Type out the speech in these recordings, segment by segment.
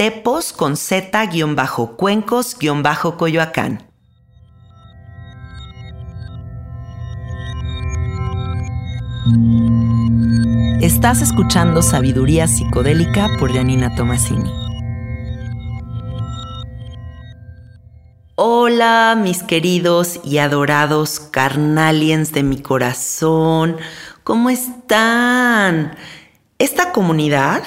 tepos con z-cuencos-coyoacán. Estás escuchando Sabiduría Psicodélica por Janina Tomasini. Hola, mis queridos y adorados carnaliens de mi corazón. ¿Cómo están? Esta comunidad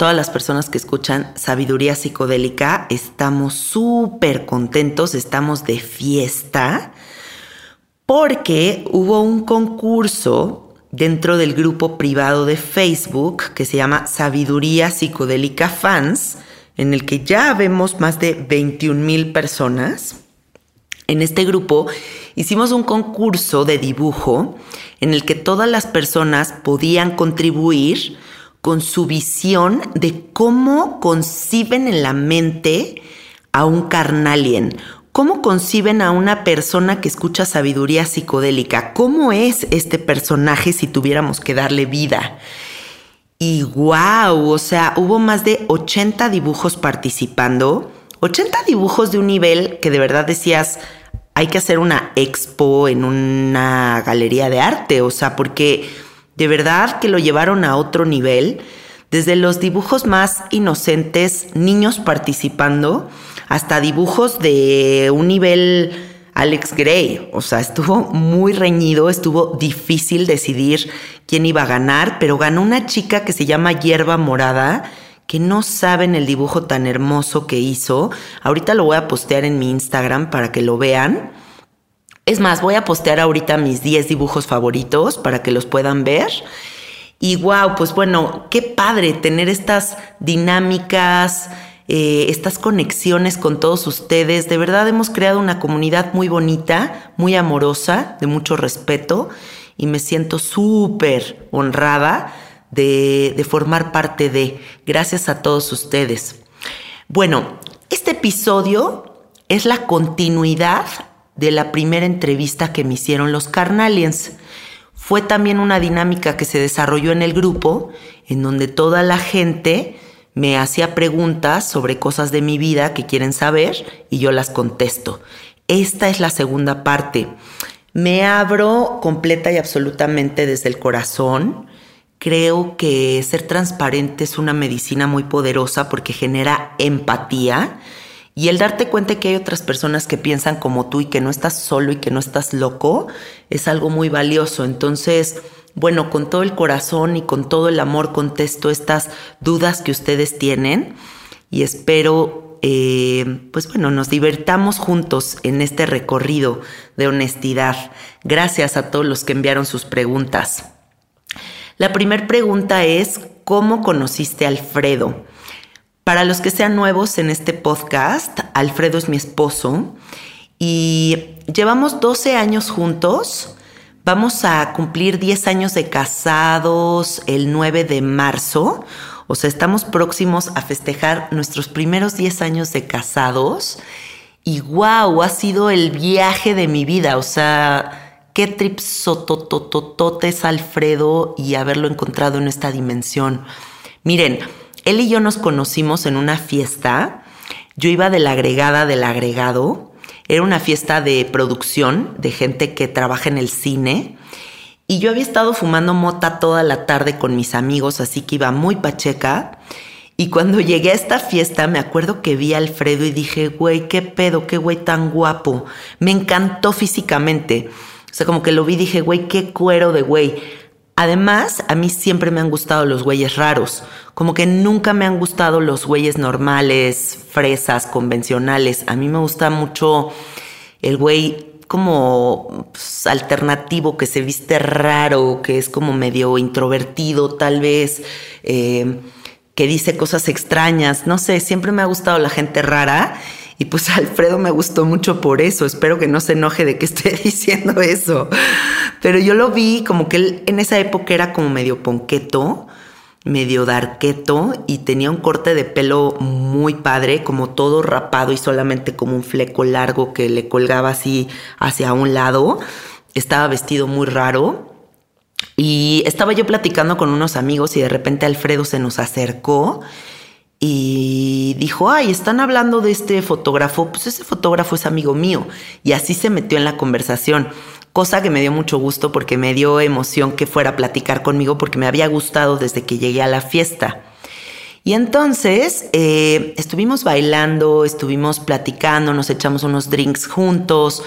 todas las personas que escuchan Sabiduría Psicodélica, estamos súper contentos, estamos de fiesta, porque hubo un concurso dentro del grupo privado de Facebook que se llama Sabiduría Psicodélica Fans, en el que ya vemos más de 21 mil personas. En este grupo hicimos un concurso de dibujo en el que todas las personas podían contribuir con su visión de cómo conciben en la mente a un carnalien, cómo conciben a una persona que escucha sabiduría psicodélica, cómo es este personaje si tuviéramos que darle vida. Y wow, o sea, hubo más de 80 dibujos participando, 80 dibujos de un nivel que de verdad decías, hay que hacer una expo en una galería de arte, o sea, porque de verdad que lo llevaron a otro nivel, desde los dibujos más inocentes, niños participando, hasta dibujos de un nivel Alex Gray. O sea, estuvo muy reñido, estuvo difícil decidir quién iba a ganar, pero ganó una chica que se llama Hierba Morada, que no saben el dibujo tan hermoso que hizo. Ahorita lo voy a postear en mi Instagram para que lo vean. Es más, voy a postear ahorita mis 10 dibujos favoritos para que los puedan ver. Y wow, pues bueno, qué padre tener estas dinámicas, eh, estas conexiones con todos ustedes. De verdad hemos creado una comunidad muy bonita, muy amorosa, de mucho respeto y me siento súper honrada de, de formar parte de. Gracias a todos ustedes. Bueno, este episodio es la continuidad de la primera entrevista que me hicieron los Carnalians. Fue también una dinámica que se desarrolló en el grupo, en donde toda la gente me hacía preguntas sobre cosas de mi vida que quieren saber y yo las contesto. Esta es la segunda parte. Me abro completa y absolutamente desde el corazón. Creo que ser transparente es una medicina muy poderosa porque genera empatía y el darte cuenta que hay otras personas que piensan como tú y que no estás solo y que no estás loco es algo muy valioso. Entonces, bueno, con todo el corazón y con todo el amor contesto estas dudas que ustedes tienen y espero, eh, pues bueno, nos divertamos juntos en este recorrido de honestidad. Gracias a todos los que enviaron sus preguntas. La primera pregunta es, ¿cómo conociste a Alfredo? Para los que sean nuevos en este podcast, Alfredo es mi esposo y llevamos 12 años juntos. Vamos a cumplir 10 años de casados el 9 de marzo. O sea, estamos próximos a festejar nuestros primeros 10 años de casados. Y wow, ha sido el viaje de mi vida. O sea, qué trip es Alfredo y haberlo encontrado en esta dimensión. Miren, él y yo nos conocimos en una fiesta. Yo iba de la agregada del agregado. Era una fiesta de producción de gente que trabaja en el cine. Y yo había estado fumando mota toda la tarde con mis amigos, así que iba muy pacheca. Y cuando llegué a esta fiesta, me acuerdo que vi a Alfredo y dije, güey, qué pedo, qué güey tan guapo. Me encantó físicamente. O sea, como que lo vi y dije, güey, qué cuero de güey. Además, a mí siempre me han gustado los güeyes raros. Como que nunca me han gustado los güeyes normales, fresas, convencionales. A mí me gusta mucho el güey como pues, alternativo, que se viste raro, que es como medio introvertido tal vez, eh, que dice cosas extrañas. No sé, siempre me ha gustado la gente rara y pues Alfredo me gustó mucho por eso. Espero que no se enoje de que esté diciendo eso. Pero yo lo vi como que él en esa época era como medio ponqueto, medio darqueto y tenía un corte de pelo muy padre, como todo rapado y solamente como un fleco largo que le colgaba así hacia un lado. Estaba vestido muy raro. Y estaba yo platicando con unos amigos y de repente Alfredo se nos acercó y dijo, ay, están hablando de este fotógrafo, pues ese fotógrafo es amigo mío. Y así se metió en la conversación, cosa que me dio mucho gusto porque me dio emoción que fuera a platicar conmigo porque me había gustado desde que llegué a la fiesta. Y entonces eh, estuvimos bailando, estuvimos platicando, nos echamos unos drinks juntos,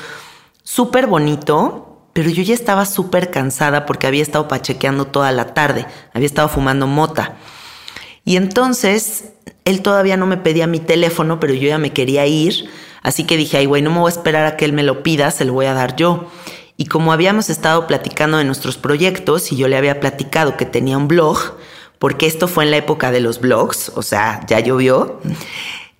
súper bonito, pero yo ya estaba súper cansada porque había estado pachequeando toda la tarde, había estado fumando mota. Y entonces él todavía no me pedía mi teléfono, pero yo ya me quería ir. Así que dije, ay, güey, no me voy a esperar a que él me lo pida, se lo voy a dar yo. Y como habíamos estado platicando de nuestros proyectos y yo le había platicado que tenía un blog, porque esto fue en la época de los blogs, o sea, ya llovió,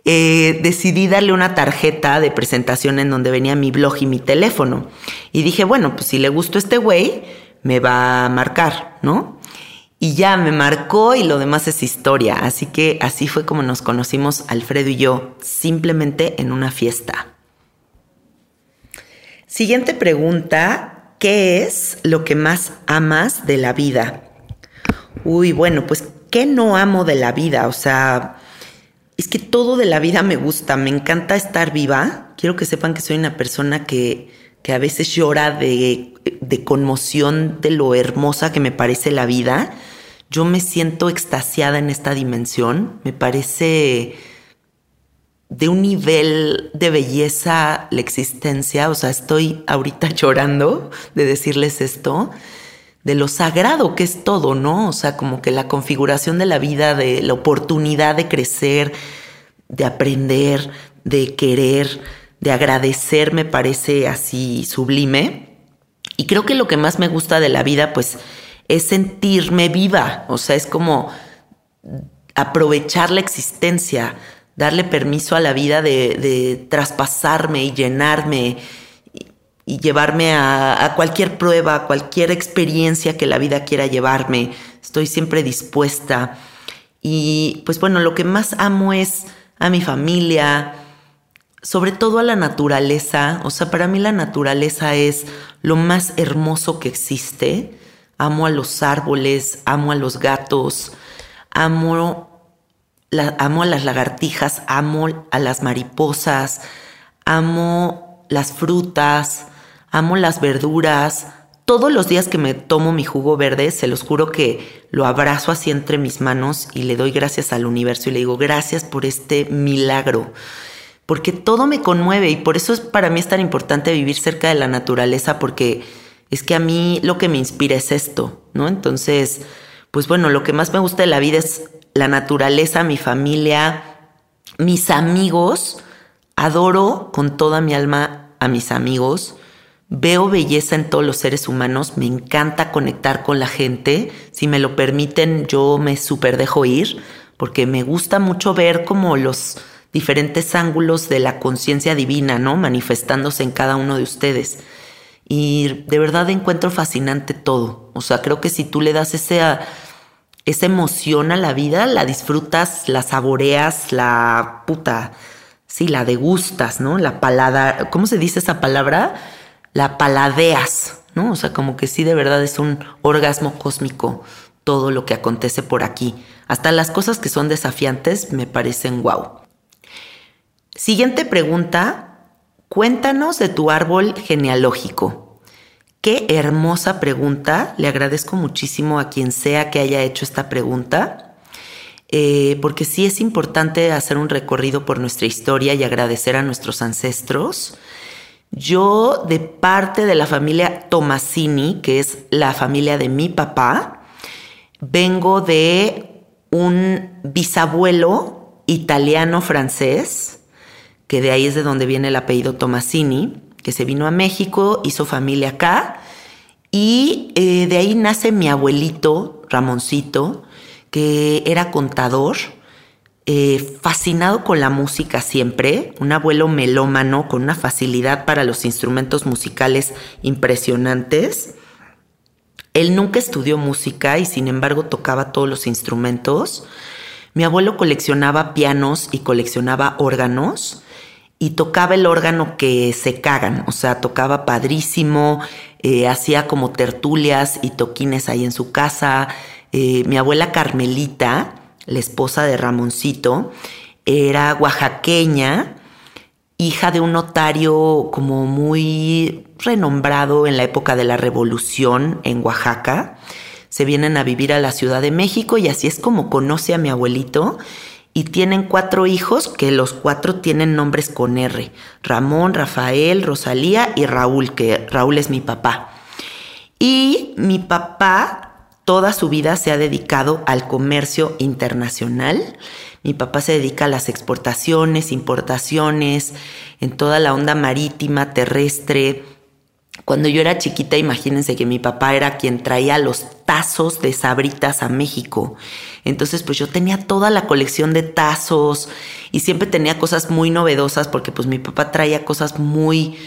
eh, decidí darle una tarjeta de presentación en donde venía mi blog y mi teléfono. Y dije, bueno, pues si le gustó este güey, me va a marcar, ¿no? Y ya me marcó y lo demás es historia. Así que así fue como nos conocimos Alfredo y yo, simplemente en una fiesta. Siguiente pregunta, ¿qué es lo que más amas de la vida? Uy, bueno, pues ¿qué no amo de la vida? O sea, es que todo de la vida me gusta, me encanta estar viva. Quiero que sepan que soy una persona que que a veces llora de, de conmoción de lo hermosa que me parece la vida, yo me siento extasiada en esta dimensión. Me parece de un nivel de belleza la existencia. O sea, estoy ahorita llorando de decirles esto, de lo sagrado que es todo, ¿no? O sea, como que la configuración de la vida, de la oportunidad de crecer, de aprender, de querer, de agradecer, me parece así sublime. Y creo que lo que más me gusta de la vida, pues, es sentirme viva, o sea, es como aprovechar la existencia, darle permiso a la vida de, traspasarme y llenarme y, llevarme a, a, cualquier prueba, a cualquier experiencia que la vida quiera llevarme. Estoy siempre dispuesta. Y pues bueno, lo que más amo es a mi familia, sobre todo a la naturaleza. O sea, para mí la naturaleza es lo más hermoso que existe amo a los árboles, amo a los gatos, amo, amo a las lagartijas, amo a las mariposas, amo las frutas, amo las verduras. Todos los días que me tomo mi jugo verde, se los juro que lo abrazo así entre mis manos y le doy gracias al universo y le digo gracias por este milagro. Porque todo me conmueve y por eso es para mí es tan importante vivir cerca de la naturaleza porque es que a mí lo que me inspira es esto, ¿no? Entonces, pues bueno, lo que más me gusta de la vida es la naturaleza, mi familia, mis amigos. Adoro con toda mi alma a mis amigos. Veo belleza en todos los seres humanos. Me encanta conectar con la gente. Si me lo permiten, yo me súper dejo ir porque me gusta mucho ver como los diferentes ángulos de la conciencia divina, ¿no? Manifestándose en cada uno de ustedes. Y de verdad encuentro fascinante todo. O sea, creo que si tú le das ese, esa emoción a la vida, la disfrutas, la saboreas, la puta, sí, la degustas, ¿no? La palada, ¿cómo se dice esa palabra? La paladeas, ¿no? O sea, como que sí, de verdad es un orgasmo cósmico todo lo que acontece por aquí. Hasta las cosas que son desafiantes me parecen guau. Siguiente pregunta, Cuéntanos de tu árbol genealógico. Qué hermosa pregunta. Le agradezco muchísimo a quien sea que haya hecho esta pregunta. Eh, porque sí es importante hacer un recorrido por nuestra historia y agradecer a nuestros ancestros. Yo, de parte de la familia Tomasini, que es la familia de mi papá, vengo de un bisabuelo italiano-francés que de ahí es de donde viene el apellido Tomasini, que se vino a México, hizo familia acá, y eh, de ahí nace mi abuelito, Ramoncito, que era contador, eh, fascinado con la música siempre, un abuelo melómano con una facilidad para los instrumentos musicales impresionantes. Él nunca estudió música y sin embargo tocaba todos los instrumentos. Mi abuelo coleccionaba pianos y coleccionaba órganos y tocaba el órgano que se cagan, o sea, tocaba padrísimo, eh, hacía como tertulias y toquines ahí en su casa. Eh, mi abuela Carmelita, la esposa de Ramoncito, era oaxaqueña, hija de un notario como muy renombrado en la época de la revolución en Oaxaca. Se vienen a vivir a la Ciudad de México y así es como conoce a mi abuelito y tienen cuatro hijos que los cuatro tienen nombres con R. Ramón, Rafael, Rosalía y Raúl, que Raúl es mi papá. Y mi papá toda su vida se ha dedicado al comercio internacional. Mi papá se dedica a las exportaciones, importaciones, en toda la onda marítima, terrestre, cuando yo era chiquita, imagínense que mi papá era quien traía los tazos de sabritas a México. Entonces, pues yo tenía toda la colección de tazos y siempre tenía cosas muy novedosas porque pues mi papá traía cosas muy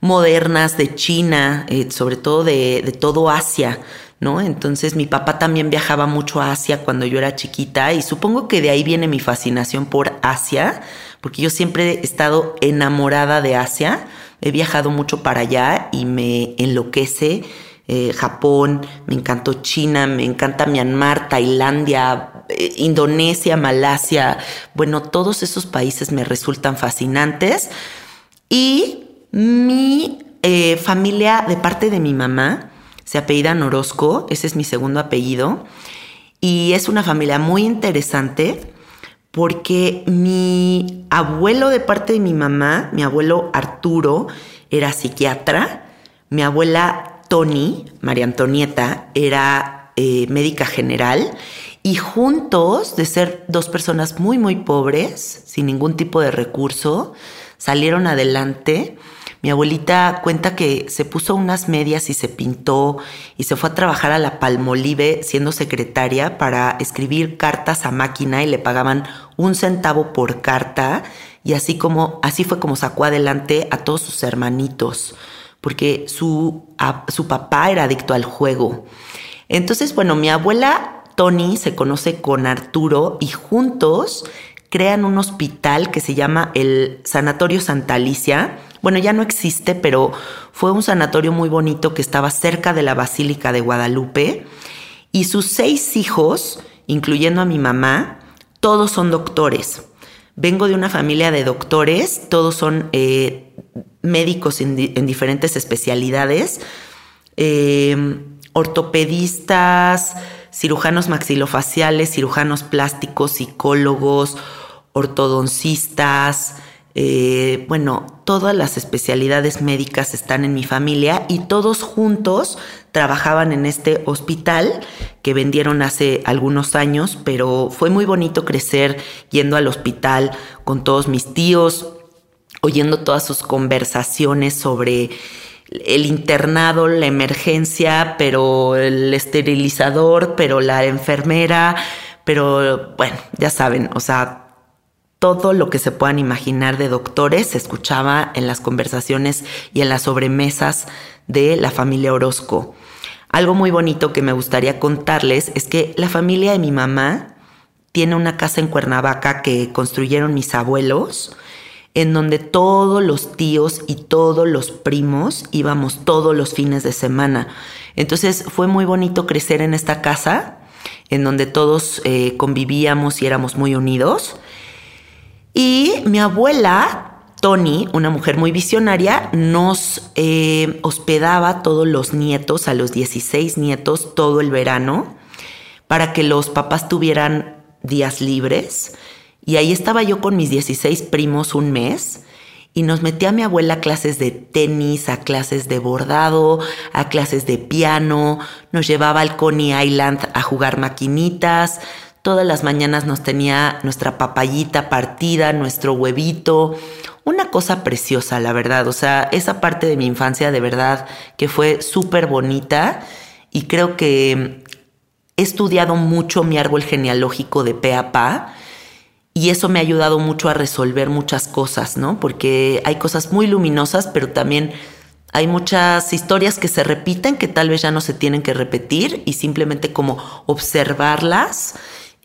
modernas de China, eh, sobre todo de, de todo Asia. ¿No? Entonces mi papá también viajaba mucho a Asia cuando yo era chiquita y supongo que de ahí viene mi fascinación por Asia, porque yo siempre he estado enamorada de Asia He viajado mucho para allá y me enloquece. Eh, Japón, me encantó China, me encanta Myanmar, Tailandia, eh, Indonesia, Malasia. Bueno, todos esos países me resultan fascinantes. Y mi eh, familia de parte de mi mamá, se apellida Orozco, ese es mi segundo apellido, y es una familia muy interesante porque mi abuelo de parte de mi mamá, mi abuelo Arturo, era psiquiatra, mi abuela Tony, María Antonieta, era eh, médica general, y juntos, de ser dos personas muy, muy pobres, sin ningún tipo de recurso, salieron adelante mi abuelita cuenta que se puso unas medias y se pintó y se fue a trabajar a la Palmolive siendo secretaria para escribir cartas a máquina y le pagaban un centavo por carta y así como así fue como sacó adelante a todos sus hermanitos porque su, su papá era adicto al juego. Entonces, bueno, mi abuela Tony se conoce con Arturo y juntos crean un hospital que se llama el Sanatorio Santa Alicia bueno, ya no existe, pero fue un sanatorio muy bonito que estaba cerca de la Basílica de Guadalupe. Y sus seis hijos, incluyendo a mi mamá, todos son doctores. Vengo de una familia de doctores, todos son eh, médicos en, diferentes especialidades, eh, ortopedistas, cirujanos maxilofaciales, cirujanos plásticos, psicólogos, ortodoncistas, eh, bueno, todas las especialidades médicas están en mi familia y todos juntos trabajaban en este hospital que vendieron hace algunos años, pero fue muy bonito crecer yendo al hospital con todos mis tíos, oyendo todas sus conversaciones sobre el internado, la emergencia, pero el esterilizador, pero la enfermera, pero bueno, ya saben, o sea, todo lo que se puedan imaginar de doctores se escuchaba en las conversaciones y en las sobremesas de la familia Orozco. Algo muy bonito que me gustaría contarles es que la familia de mi mamá tiene una casa en Cuernavaca que construyeron mis abuelos, en donde todos los tíos y todos los primos íbamos todos los fines de semana. Entonces fue muy bonito crecer en esta casa, en donde todos eh, convivíamos y éramos muy unidos. Y mi abuela, Tony, una mujer muy visionaria, nos eh, hospedaba todos los nietos, a los 16 nietos, todo el verano, para que los papás tuvieran días libres. Y ahí estaba yo con mis 16 primos un mes y nos metía a mi abuela a clases de tenis, a clases de bordado, a clases de piano, nos llevaba al Coney Island a jugar maquinitas, Todas las mañanas nos tenía nuestra papayita partida, nuestro huevito. Una cosa preciosa, la verdad. O sea, esa parte de mi infancia de verdad que fue súper bonita y creo que he estudiado mucho mi árbol genealógico de pe a pa y eso me ha ayudado mucho a resolver muchas cosas, ¿no? Porque hay cosas muy luminosas, pero también hay muchas historias que se repiten que tal vez ya no se tienen que repetir y simplemente como observarlas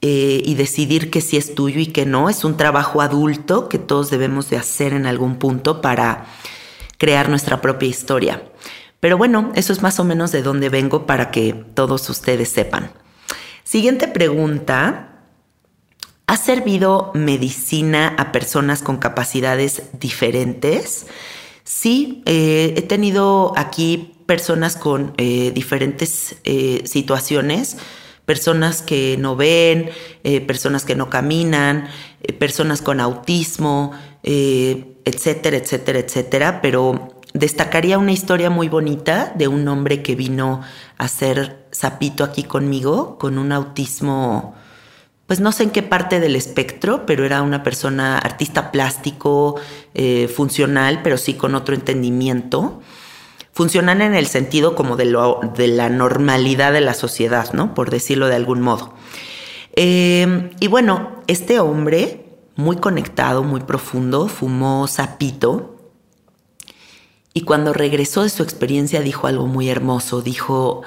eh, y decidir que sí es tuyo y que no. Es un trabajo adulto que todos debemos de hacer en algún punto para crear nuestra propia historia. Pero bueno, eso es más o menos de dónde vengo para que todos ustedes sepan. Siguiente pregunta. ¿Ha servido medicina a personas con capacidades diferentes? Sí, eh, he tenido aquí personas con eh, diferentes situaciones personas que no ven, eh, personas que no caminan, eh, personas con autismo, eh, etcétera, etcétera, etcétera. Pero destacaría una historia muy bonita de un hombre que vino a ser sapito aquí conmigo, con un autismo, pues no sé en qué parte del espectro, pero era una persona artista plástico, funcional, pero sí con otro entendimiento funcionan en el sentido como de, lo, de la normalidad de la sociedad, ¿no? Por decirlo de algún modo. Em, y bueno, este hombre, muy conectado, muy profundo, fumó sapito. Y cuando regresó de su experiencia dijo algo muy hermoso. Dijo,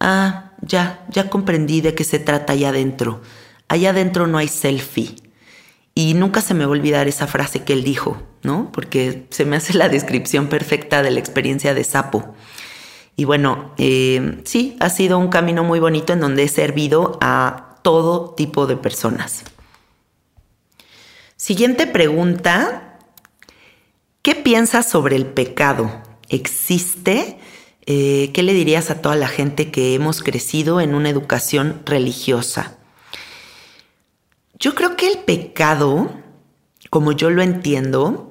ah, ya, ya comprendí de qué se trata allá adentro. Allá adentro no hay selfie. Y nunca se me va a olvidar esa frase que él dijo, ¿no? Porque se me hace la descripción perfecta de la experiencia de sapo. Y bueno, eh, sí, ha sido un camino muy bonito en donde he servido a todo tipo de personas. Siguiente pregunta. ¿Qué piensas sobre el pecado? existe, eh, ¿qué le dirías a toda la gente que hemos crecido en una educación religiosa? Yo creo que el pecado, como yo lo entiendo,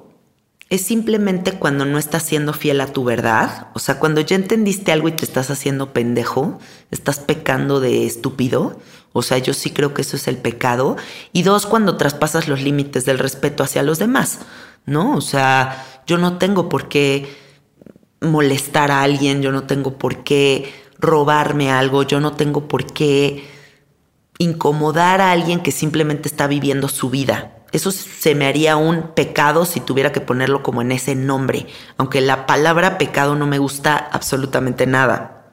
es simplemente cuando no estás siendo fiel a tu verdad. O sea, cuando ya entendiste algo y te estás haciendo pendejo, estás pecando de estúpido. O sea, yo sí creo que eso es el pecado. Y dos, cuando traspasas los límites del respeto hacia los demás, ¿no? O sea, yo no tengo por qué molestar a alguien, yo no tengo por qué robarme algo, yo no tengo por qué incomodar a alguien que simplemente está viviendo su vida. Eso se me haría un pecado si tuviera que ponerlo como en ese nombre, aunque la palabra pecado no me gusta absolutamente nada.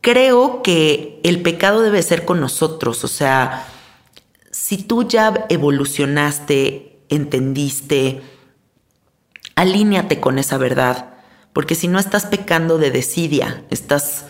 Creo que el pecado debe ser con nosotros, o sea, si tú ya evolucionaste, entendiste, alíñate con esa verdad, porque si no estás pecando de desidia, estás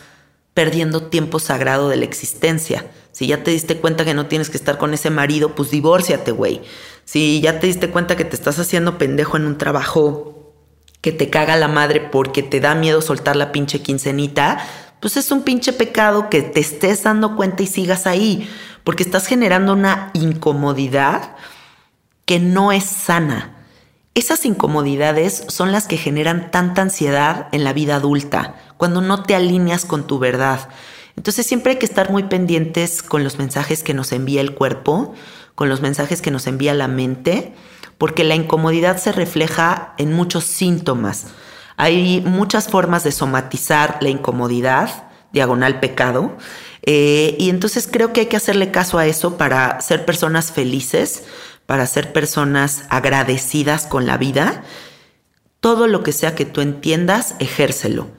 perdiendo tiempo sagrado de la existencia. Si ya te diste cuenta que no tienes que estar con ese marido, pues divórciate, güey. Si ya te diste cuenta que te estás haciendo pendejo en un trabajo que te caga la madre porque te da miedo soltar la pinche quincenita, pues es un pinche pecado que te estés dando cuenta y sigas ahí, porque estás generando una incomodidad que no es sana. Esas incomodidades son las que generan tanta ansiedad en la vida adulta, cuando no te alineas con tu verdad. Entonces siempre hay que estar muy pendientes con los mensajes que nos envía el cuerpo, con los mensajes que nos envía la mente, porque la incomodidad se refleja en muchos síntomas. Hay muchas formas de somatizar la incomodidad, diagonal pecado, eh, y entonces creo que hay que hacerle caso a eso para ser personas felices, para ser personas agradecidas con la vida. Todo lo que sea que tú entiendas, ejércelo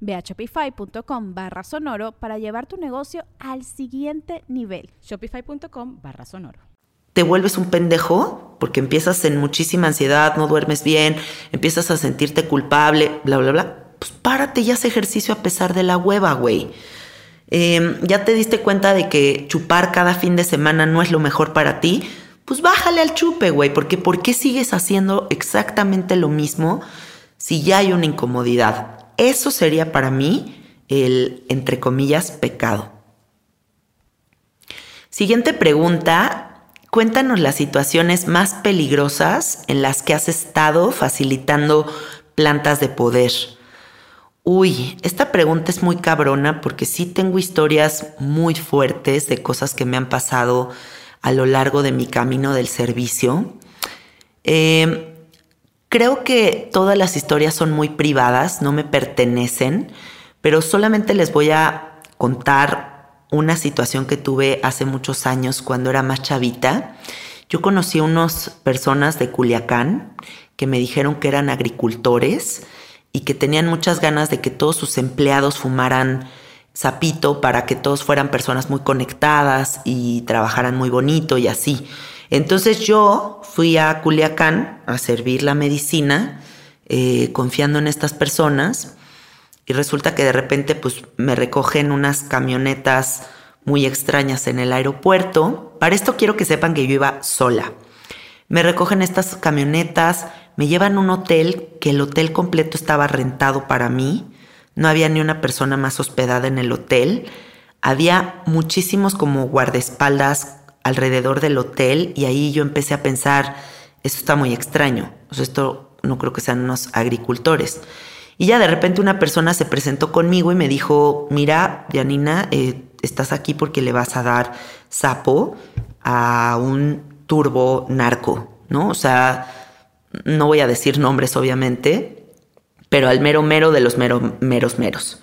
Ve a shopify.com barra sonoro para llevar tu negocio al siguiente nivel. Shopify.com barra sonoro. Te vuelves un pendejo porque empiezas en muchísima ansiedad, no duermes bien, empiezas a sentirte culpable, bla, bla, bla. Pues párate y haz ejercicio a pesar de la hueva, güey. Em, ya te diste cuenta de que chupar cada fin de semana no es lo mejor para ti, pues bájale al chupe, güey, porque ¿por qué sigues haciendo exactamente lo mismo si ya hay una incomodidad? Eso sería para mí el, entre comillas, pecado. Siguiente pregunta. Cuéntanos las situaciones más peligrosas en las que has estado facilitando plantas de poder. Uy, esta pregunta es muy cabrona porque sí tengo historias muy fuertes de cosas que me han pasado a lo largo de mi camino del servicio. Eh, Creo que todas las historias son muy privadas, no me pertenecen, pero solamente les voy a contar una situación que tuve hace muchos años cuando era más chavita. Yo conocí a unas personas de Culiacán que me dijeron que eran agricultores y que tenían muchas ganas de que todos sus empleados fumaran sapito para que todos fueran personas muy conectadas y trabajaran muy bonito y así. Entonces yo fui a Culiacán a servir la medicina, eh, confiando en estas personas, y resulta que de repente pues me recogen unas camionetas muy extrañas en el aeropuerto. Para esto quiero que sepan que yo iba sola. Me recogen estas camionetas, me llevan a un hotel, que el hotel completo estaba rentado para mí, no había ni una persona más hospedada en el hotel, había muchísimos como guardaespaldas alrededor del hotel y ahí yo empecé a pensar, esto está muy extraño, esto no creo que sean unos agricultores. Y ya de repente una persona se presentó conmigo y me dijo, mira, Janina, eh, estás aquí porque le vas a dar sapo a un turbo narco, ¿no? O sea, no voy a decir nombres obviamente, pero al mero mero de los mero, meros meros.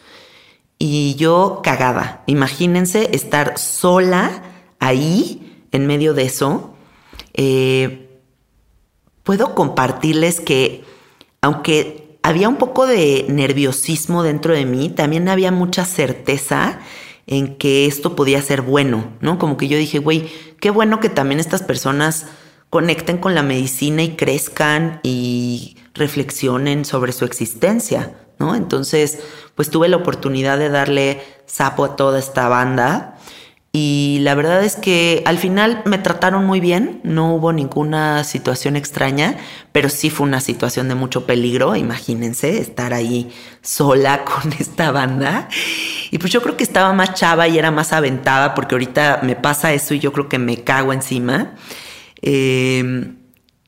Y yo cagada, imagínense estar sola ahí en medio de eso. Eh, puedo compartirles que aunque había un poco de nerviosismo dentro de mí, también había mucha certeza en que esto podía ser bueno, ¿no? Como que yo dije, güey, qué bueno que también estas personas conecten con la medicina y crezcan y reflexionen sobre su existencia, ¿no? Entonces, pues tuve la oportunidad de darle sapo a toda esta banda y la verdad es que al final me trataron muy bien, no hubo ninguna situación extraña, pero sí fue una situación de mucho peligro, imagínense, estar ahí sola con esta banda. Y pues yo creo que estaba más chava y era más aventada, porque ahorita me pasa eso y yo creo que me cago encima. Em,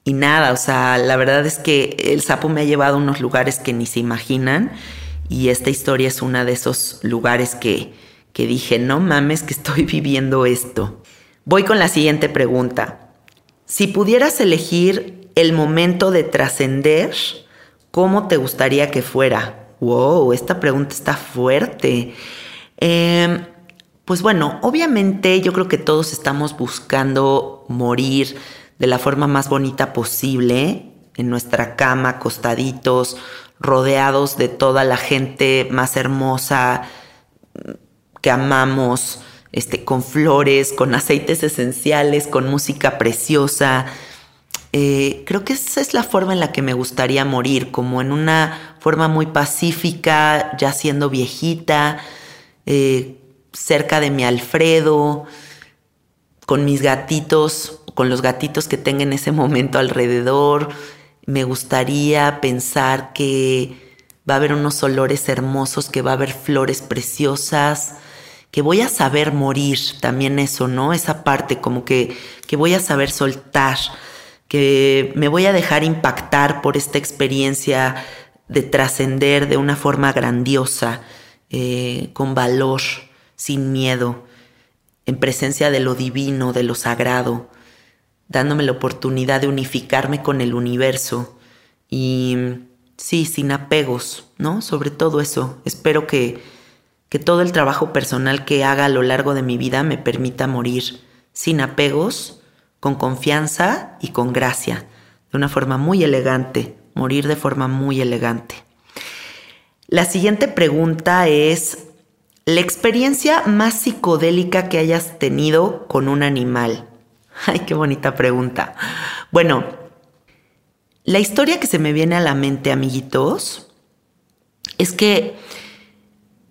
y nada, o sea, la verdad es que el sapo me ha llevado a unos lugares que ni se imaginan y esta historia es una de esos lugares que que dije, no mames que estoy viviendo esto. Voy con la siguiente pregunta. Si pudieras elegir el momento de trascender, ¿cómo te gustaría que fuera? Wow, esta pregunta está fuerte. Em, pues bueno, obviamente yo creo que todos estamos buscando morir de la forma más bonita posible, en nuestra cama, acostaditos, rodeados de toda la gente más hermosa, que amamos, este, con flores, con aceites esenciales, con música preciosa. Eh, creo que esa es la forma en la que me gustaría morir, como en una forma muy pacífica, ya siendo viejita, eh, cerca de mi Alfredo, con mis gatitos, con los gatitos que tenga en ese momento alrededor. Me gustaría pensar que va a haber unos olores hermosos, que va a haber flores preciosas, que voy a saber morir, también eso, ¿no? Esa parte como que, que voy a saber soltar, que me voy a dejar impactar por esta experiencia de trascender de una forma grandiosa, eh, con valor, sin miedo, en presencia de lo divino, de lo sagrado, dándome la oportunidad de unificarme con el universo y sí, sin apegos, ¿no? Sobre todo eso. Espero que que todo el trabajo personal que haga a lo largo de mi vida me permita morir sin apegos, con confianza y con gracia, de una forma muy elegante, morir de forma muy elegante. La siguiente pregunta es, ¿la experiencia más psicodélica que hayas tenido con un animal? Ay, qué bonita pregunta. Bueno, la historia que se me viene a la mente, amiguitos, es que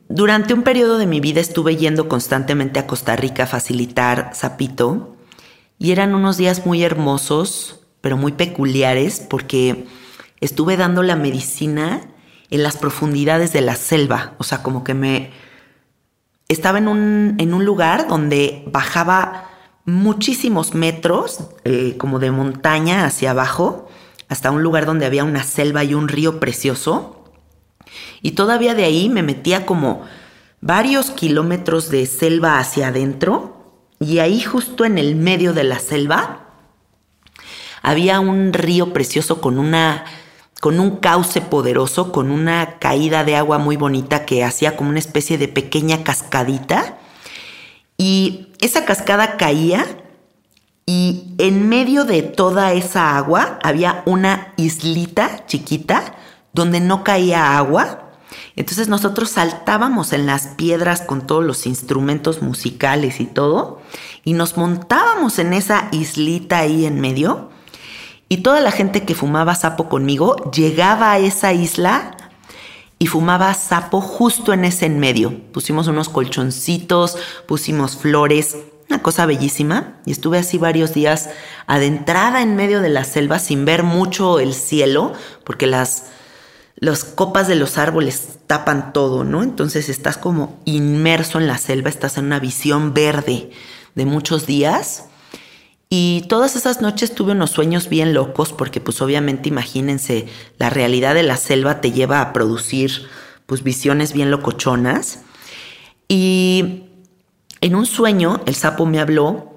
durante un periodo de mi vida estuve yendo constantemente a Costa Rica a facilitar Zapito y eran unos días muy hermosos, pero muy peculiares porque estuve dando la medicina en las profundidades de la selva, o sea, como que me estaba en un, en un lugar donde bajaba muchísimos metros, eh, como de montaña hacia abajo, hasta un lugar donde había una selva y un río precioso. Y todavía de ahí me metía como varios kilómetros de selva hacia adentro y ahí justo en el medio de la selva había un río precioso con una con un cauce poderoso, con una caída de agua muy bonita que hacía como una especie de pequeña cascadita. Y esa cascada caía y en medio de toda esa agua había una islita chiquita donde no caía agua. Entonces nosotros saltábamos en las piedras con todos los instrumentos musicales y todo, y nos montábamos en esa islita ahí en medio, y toda la gente que fumaba sapo conmigo llegaba a esa isla y fumaba sapo justo en ese en medio. Pusimos unos colchoncitos, pusimos flores, una cosa bellísima, y estuve así varios días adentrada en medio de la selva sin ver mucho el cielo, porque las las copas de los árboles tapan todo, ¿no? Entonces estás como inmerso en la selva, estás en una visión verde de muchos días Y todas esas noches tuve unos sueños bien locos porque pues obviamente imagínense, la realidad de la selva te lleva a producir pues visiones bien locochonas. Y en un sueño el sapo me habló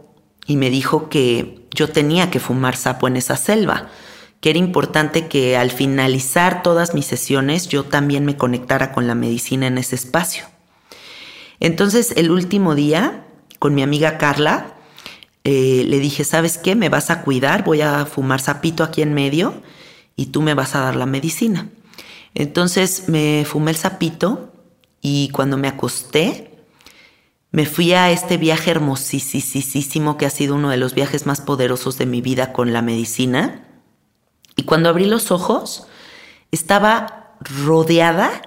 y me dijo que yo tenía que fumar sapo en esa selva, que era importante que al finalizar todas mis sesiones yo también me conectara con la medicina en ese espacio. Entonces el último día, con mi amiga Carla, eh, le dije, ¿sabes qué? Me vas a cuidar, voy a fumar sapito aquí en medio y tú me vas a dar la medicina. Entonces me fumé el sapito y cuando me acosté, me fui a este viaje hermosísimo que ha sido uno de los viajes más poderosos de mi vida con la medicina. Y cuando abrí los ojos, estaba rodeada,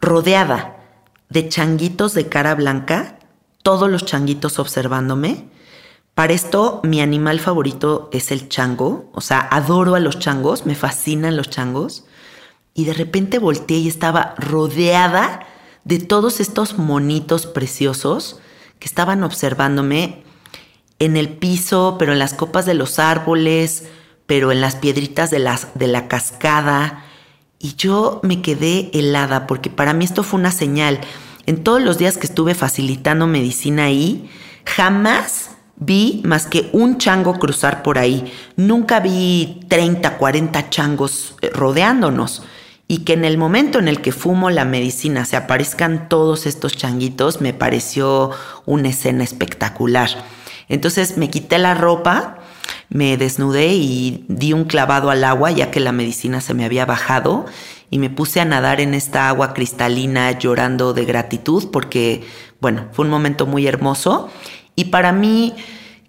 rodeada de changuitos de cara blanca, todos los changuitos observándome para esto, mi animal favorito es el chango. O sea, adoro a los changos, me fascinan los changos. Y de repente volteé y estaba rodeada de todos estos monitos preciosos que estaban observándome en el piso, pero en las copas de los árboles, pero en las piedritas de, las, de la cascada. Y yo me quedé helada porque para mí esto fue una señal. En todos los días que estuve facilitando medicina ahí, jamás vi más que un chango cruzar por ahí. Nunca vi 30, 40 changos eh, rodeándonos. Y que en el momento en el que fumo la medicina se aparezcan todos estos changuitos, me pareció una escena espectacular. Entonces me quité la ropa, me desnudé y di un clavado al agua ya que la medicina se me había bajado y me puse a nadar en esta agua cristalina llorando de gratitud porque, bueno, fue un momento muy hermoso y para mí,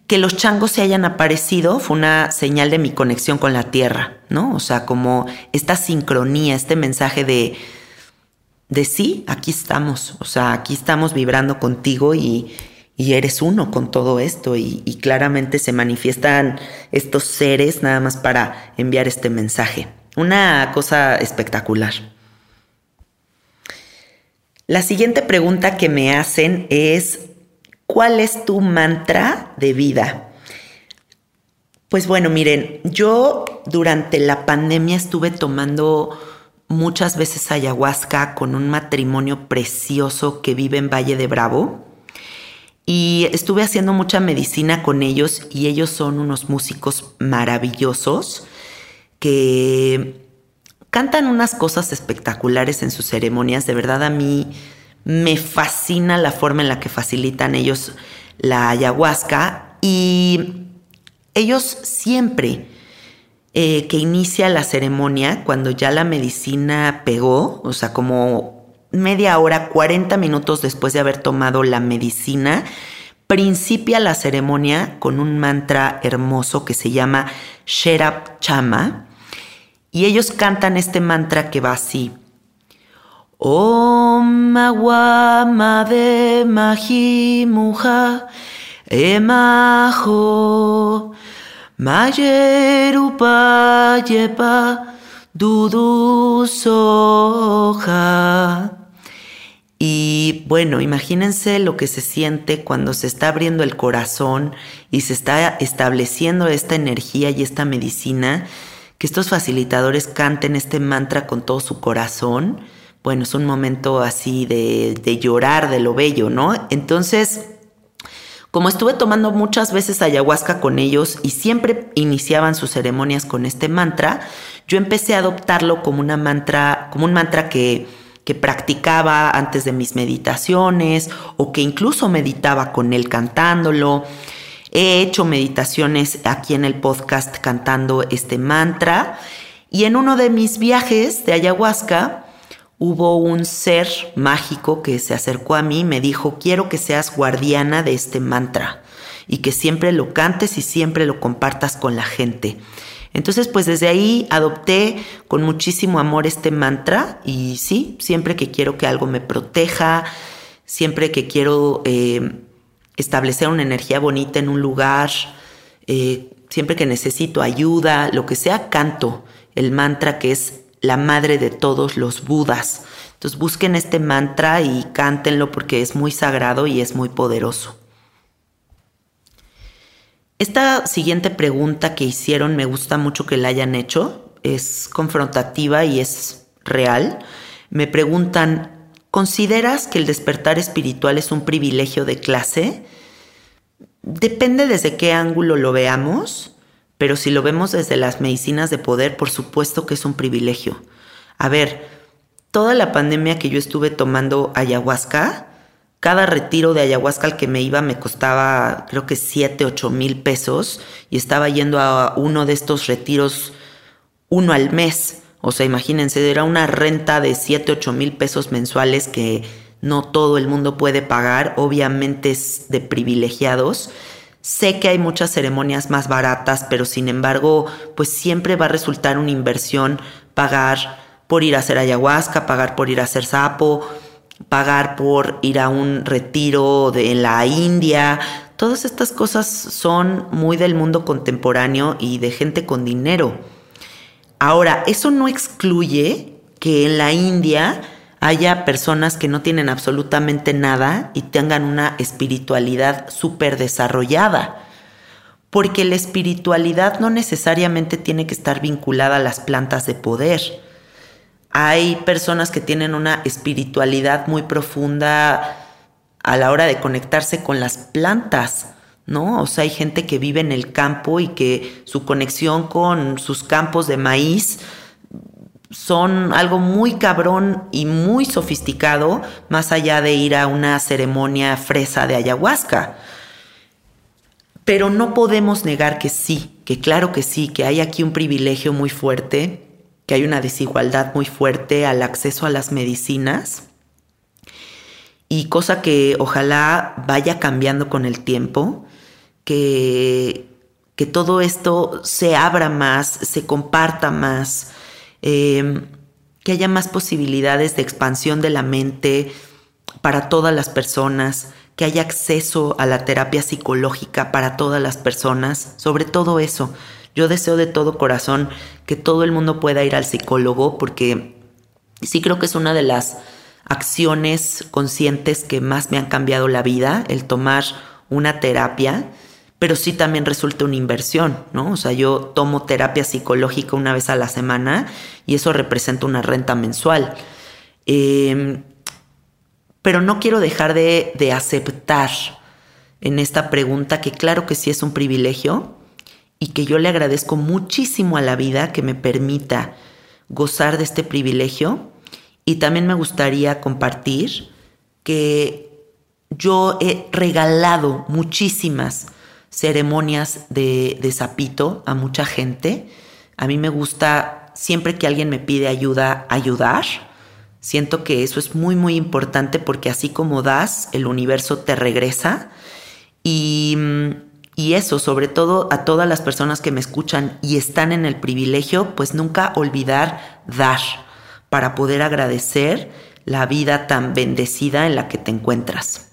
que los changos se hayan aparecido fue una señal de mi conexión con la tierra, ¿no? O sea, como esta sincronía, este mensaje de, de sí, aquí estamos, o sea, aquí estamos vibrando contigo y, eres uno con todo esto y, y, claramente se manifiestan estos seres nada más para enviar este mensaje. Una cosa espectacular. La siguiente pregunta que me hacen es, ¿Cuál es tu mantra de vida? Pues bueno, miren, yo durante la pandemia estuve tomando muchas veces ayahuasca con un matrimonio precioso que vive en Valle de Bravo. Y estuve haciendo mucha medicina con ellos y ellos son unos músicos maravillosos que cantan unas cosas espectaculares en sus ceremonias. De verdad a mí me fascina la forma en la que facilitan ellos la ayahuasca y ellos siempre eh, que inicia la ceremonia, cuando ya la medicina pegó, o sea, como media hora, 40 minutos después de haber tomado la medicina, principia la ceremonia con un mantra hermoso que se llama Sherab Chama. Y ellos cantan este mantra que va así. Om de Mahi Muja Emajo Mayerupa Yepa Dudu Soja. Y bueno, imagínense lo que se siente cuando se está abriendo el corazón y se está estableciendo esta energía y esta medicina, que estos facilitadores canten este mantra con todo su corazón bueno, es un momento así de, llorar de lo bello, ¿no? Entonces, como estuve tomando muchas veces ayahuasca con ellos y siempre iniciaban sus ceremonias con este mantra, yo empecé a adoptarlo como una mantra, como un mantra que, que practicaba antes de mis meditaciones o que incluso meditaba con él cantándolo. He hecho meditaciones aquí en el podcast cantando este mantra y en uno de mis viajes de ayahuasca hubo un ser mágico que se acercó a mí y me dijo, quiero que seas guardiana de este mantra y que siempre lo cantes y siempre lo compartas con la gente. Entonces, pues desde ahí adopté con muchísimo amor este mantra y sí, siempre que quiero que algo me proteja, siempre que quiero eh, establecer una energía bonita en un lugar, eh, siempre que necesito ayuda, lo que sea, canto el mantra que es la madre de todos los budas. Entonces busquen este mantra y cántenlo porque es muy sagrado y es muy poderoso. Esta siguiente pregunta que hicieron me gusta mucho que la hayan hecho. Es confrontativa y es real. Me preguntan, ¿consideras que el despertar espiritual es un privilegio de clase? Depende desde qué ángulo lo veamos, pero si lo vemos desde las medicinas de poder, por supuesto que es un privilegio. A ver, toda la pandemia que yo estuve tomando ayahuasca, cada retiro de ayahuasca al que me iba me costaba creo que 7, 8 mil pesos y estaba yendo a uno de estos retiros uno al mes. O sea, imagínense, era una renta de 7, 8 mil pesos mensuales que no todo el mundo puede pagar, obviamente es de privilegiados. Sé que hay muchas ceremonias más baratas, pero sin embargo, pues siempre va a resultar una inversión pagar por ir a hacer ayahuasca, pagar por ir a hacer sapo, pagar por ir a un retiro de, la India. Todas estas cosas son muy del mundo contemporáneo y de gente con dinero. Ahora, eso no excluye que en la India haya personas que no tienen absolutamente nada y tengan una espiritualidad súper desarrollada. Porque la espiritualidad no necesariamente tiene que estar vinculada a las plantas de poder hay personas que tienen una espiritualidad muy profunda a la hora de conectarse con las plantas, ¿no? O sea, hay gente que vive en el campo y que su conexión con sus campos de maíz son algo muy cabrón y muy sofisticado, más allá de ir a una ceremonia fresa de ayahuasca. Pero no podemos negar que sí, que claro que sí, que hay aquí un privilegio muy fuerte que hay una desigualdad muy fuerte al acceso a las medicinas y cosa que ojalá vaya cambiando con el tiempo, que, que todo esto se abra más, se comparta más, em, que haya más posibilidades de expansión de la mente para todas las personas, que haya acceso a la terapia psicológica para todas las personas, sobre todo eso. Yo deseo de todo corazón que todo el mundo pueda ir al psicólogo porque sí creo que es una de las acciones conscientes que más me han cambiado la vida, el tomar una terapia, pero sí también resulta una inversión, ¿no? O sea, yo tomo terapia psicológica una vez a la semana y eso representa una renta mensual. Em, pero no quiero dejar de, de aceptar en esta pregunta que claro que sí es un privilegio, y que yo le agradezco muchísimo a la vida que me permita gozar de este privilegio y también me gustaría compartir que yo he regalado muchísimas ceremonias de, de zapito a mucha gente. A mí me gusta siempre que alguien me pide ayuda, ayudar. Siento que eso es muy, muy importante porque así como das, el universo te regresa. Y mm, y eso, sobre todo a todas las personas que me escuchan y están en el privilegio, pues nunca olvidar dar para poder agradecer la vida tan bendecida en la que te encuentras.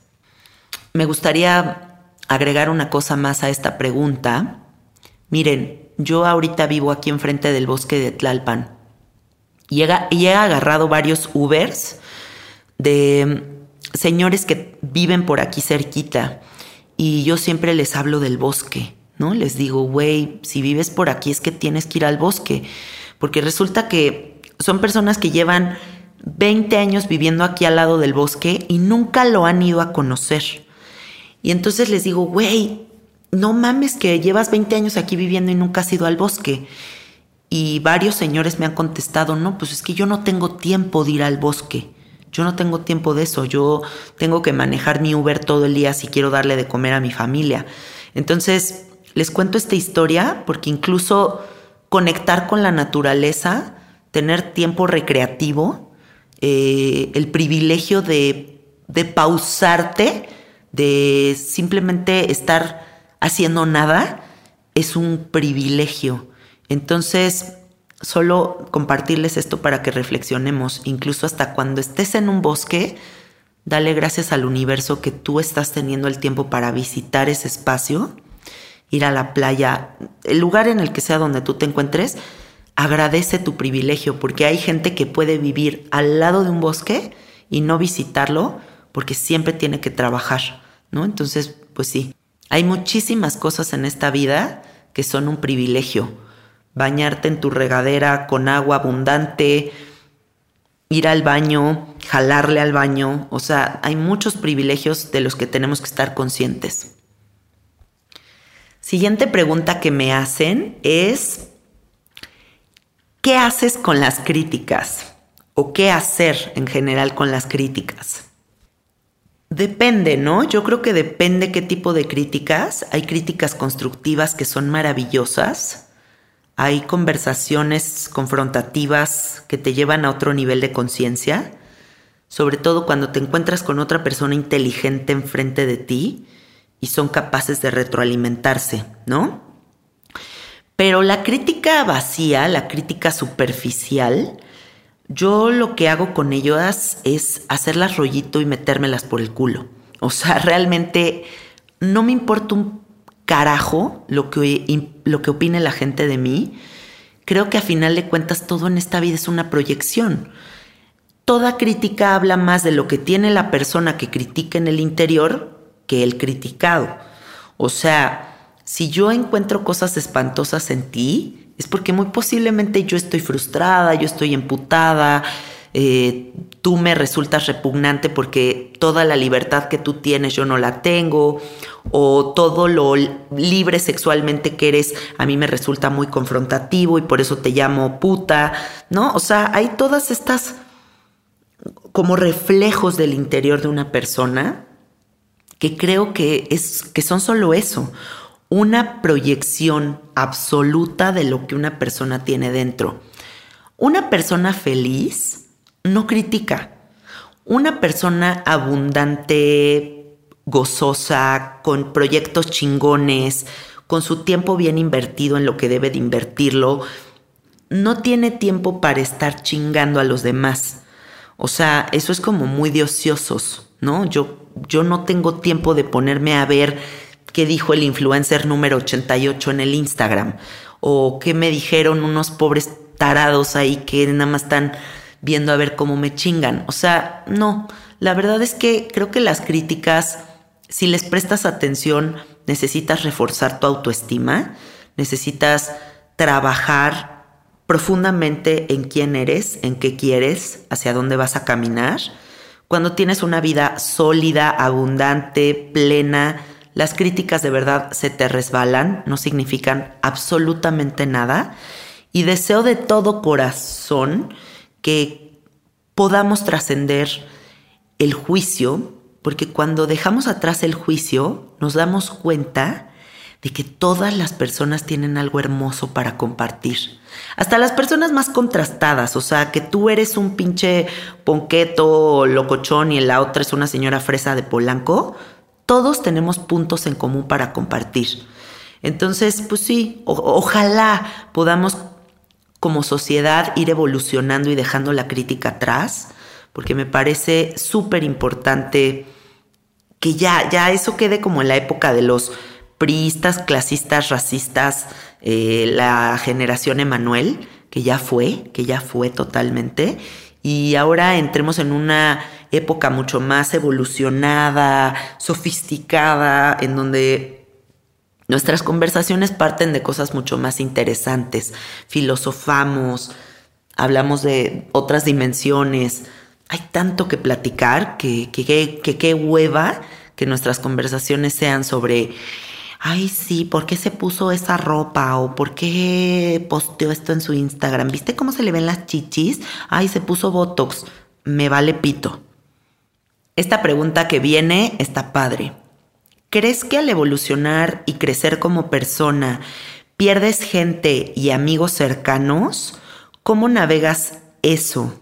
Me gustaría agregar una cosa más a esta pregunta. Miren, yo ahorita vivo aquí enfrente del bosque de Tlalpan y he, agarrado varios Ubers de señores que viven por aquí cerquita y yo siempre les hablo del bosque, ¿no? Les digo, güey, si vives por aquí es que tienes que ir al bosque, porque resulta que son personas que llevan 20 años viviendo aquí al lado del bosque y nunca lo han ido a conocer. Y entonces les digo, güey, no mames que llevas 20 años aquí viviendo y nunca has ido al bosque. Y varios señores me han contestado, no, pues es que yo no tengo tiempo de ir al bosque. Yo no tengo tiempo de eso, yo tengo que manejar mi Uber todo el día si quiero darle de comer a mi familia. Entonces, les cuento esta historia porque incluso conectar con la naturaleza, tener tiempo recreativo, eh, el privilegio de, de pausarte, de simplemente estar haciendo nada, es un privilegio. Entonces, solo compartirles esto para que reflexionemos, incluso hasta cuando estés en un bosque, dale gracias al universo que tú estás teniendo el tiempo para visitar ese espacio, ir a la playa, el lugar en el que sea donde tú te encuentres, agradece tu privilegio, porque hay gente que puede vivir al lado de un bosque y no visitarlo porque siempre tiene que trabajar, ¿no? Entonces, pues sí, Hay muchísimas cosas en esta vida que son un privilegio. Bañarte en tu regadera con agua abundante, ir al baño, jalarle al baño. O sea, hay muchos privilegios de los que tenemos que estar conscientes. Siguiente pregunta que me hacen es, ¿qué haces con las críticas? ¿O qué hacer en general con las críticas? Depende, ¿no? Yo creo que depende qué tipo de críticas. Hay críticas constructivas que son maravillosas. Hay conversaciones confrontativas que te llevan a otro nivel de conciencia. Sobre todo cuando te encuentras con otra persona inteligente enfrente de ti y son capaces de retroalimentarse, ¿no? Pero la crítica vacía, la crítica superficial, yo lo que hago con ellas es hacerlas rollito y metérmelas por el culo. O sea, realmente no me importa un carajo lo que, lo que opine la gente de mí. Creo que a final de cuentas todo en esta vida es una proyección. Toda crítica habla más de lo que tiene la persona que critica en el interior que el criticado. O sea, si yo encuentro cosas espantosas en ti, es porque muy posiblemente yo estoy frustrada, yo estoy emputada, eh, tú me resultas repugnante porque toda la libertad que tú tienes yo no la tengo, o todo lo libre sexualmente que eres a mí me resulta muy confrontativo y por eso te llamo puta, ¿no? O sea, hay todas estas como reflejos del interior de una persona que creo que, es, que son solo eso una proyección absoluta de lo que una persona tiene dentro. Una persona feliz no critica. Una persona abundante, gozosa, con proyectos chingones, con su tiempo bien invertido en lo que debe de invertirlo, no tiene tiempo para estar chingando a los demás. O sea, eso es como muy de ociosos, ¿no? Yo, yo no tengo tiempo de ponerme a ver qué dijo el influencer número 88 en el Instagram o qué me dijeron unos pobres tarados ahí que nada más están viendo a ver cómo me chingan. O sea, no, la verdad es que creo que las críticas, si les prestas atención, necesitas reforzar tu autoestima, necesitas trabajar profundamente en quién eres, en qué quieres, hacia dónde vas a caminar. Cuando tienes una vida sólida, abundante, plena, las críticas de verdad se te resbalan, no significan absolutamente nada. Y deseo de todo corazón que podamos trascender el juicio, porque cuando dejamos atrás el juicio nos damos cuenta de que todas las personas tienen algo hermoso para compartir. Hasta las personas más contrastadas, o sea, que tú eres un pinche ponqueto locochón y la otra es una señora fresa de Polanco, todos tenemos puntos en común para compartir. Entonces, pues sí, ojalá podamos como sociedad ir evolucionando y dejando la crítica atrás, porque me parece súper importante que ya, ya eso quede como en la época de los priistas, clasistas, racistas, eh, la generación Emanuel, que ya fue, que ya fue totalmente, y ahora entremos en una época mucho más evolucionada, sofisticada, en donde nuestras conversaciones parten de cosas mucho más interesantes, filosofamos, hablamos de otras dimensiones, hay tanto que platicar que qué hueva que nuestras conversaciones sean sobre ay, sí, ¿por qué se puso esa ropa? ¿O por qué posteó esto en su Instagram? ¿Viste cómo se le ven las chichis? Ay, se puso Botox. Me vale pito. Esta pregunta que viene está padre. ¿Crees que al evolucionar y crecer como persona pierdes gente y amigos cercanos? ¿Cómo navegas eso?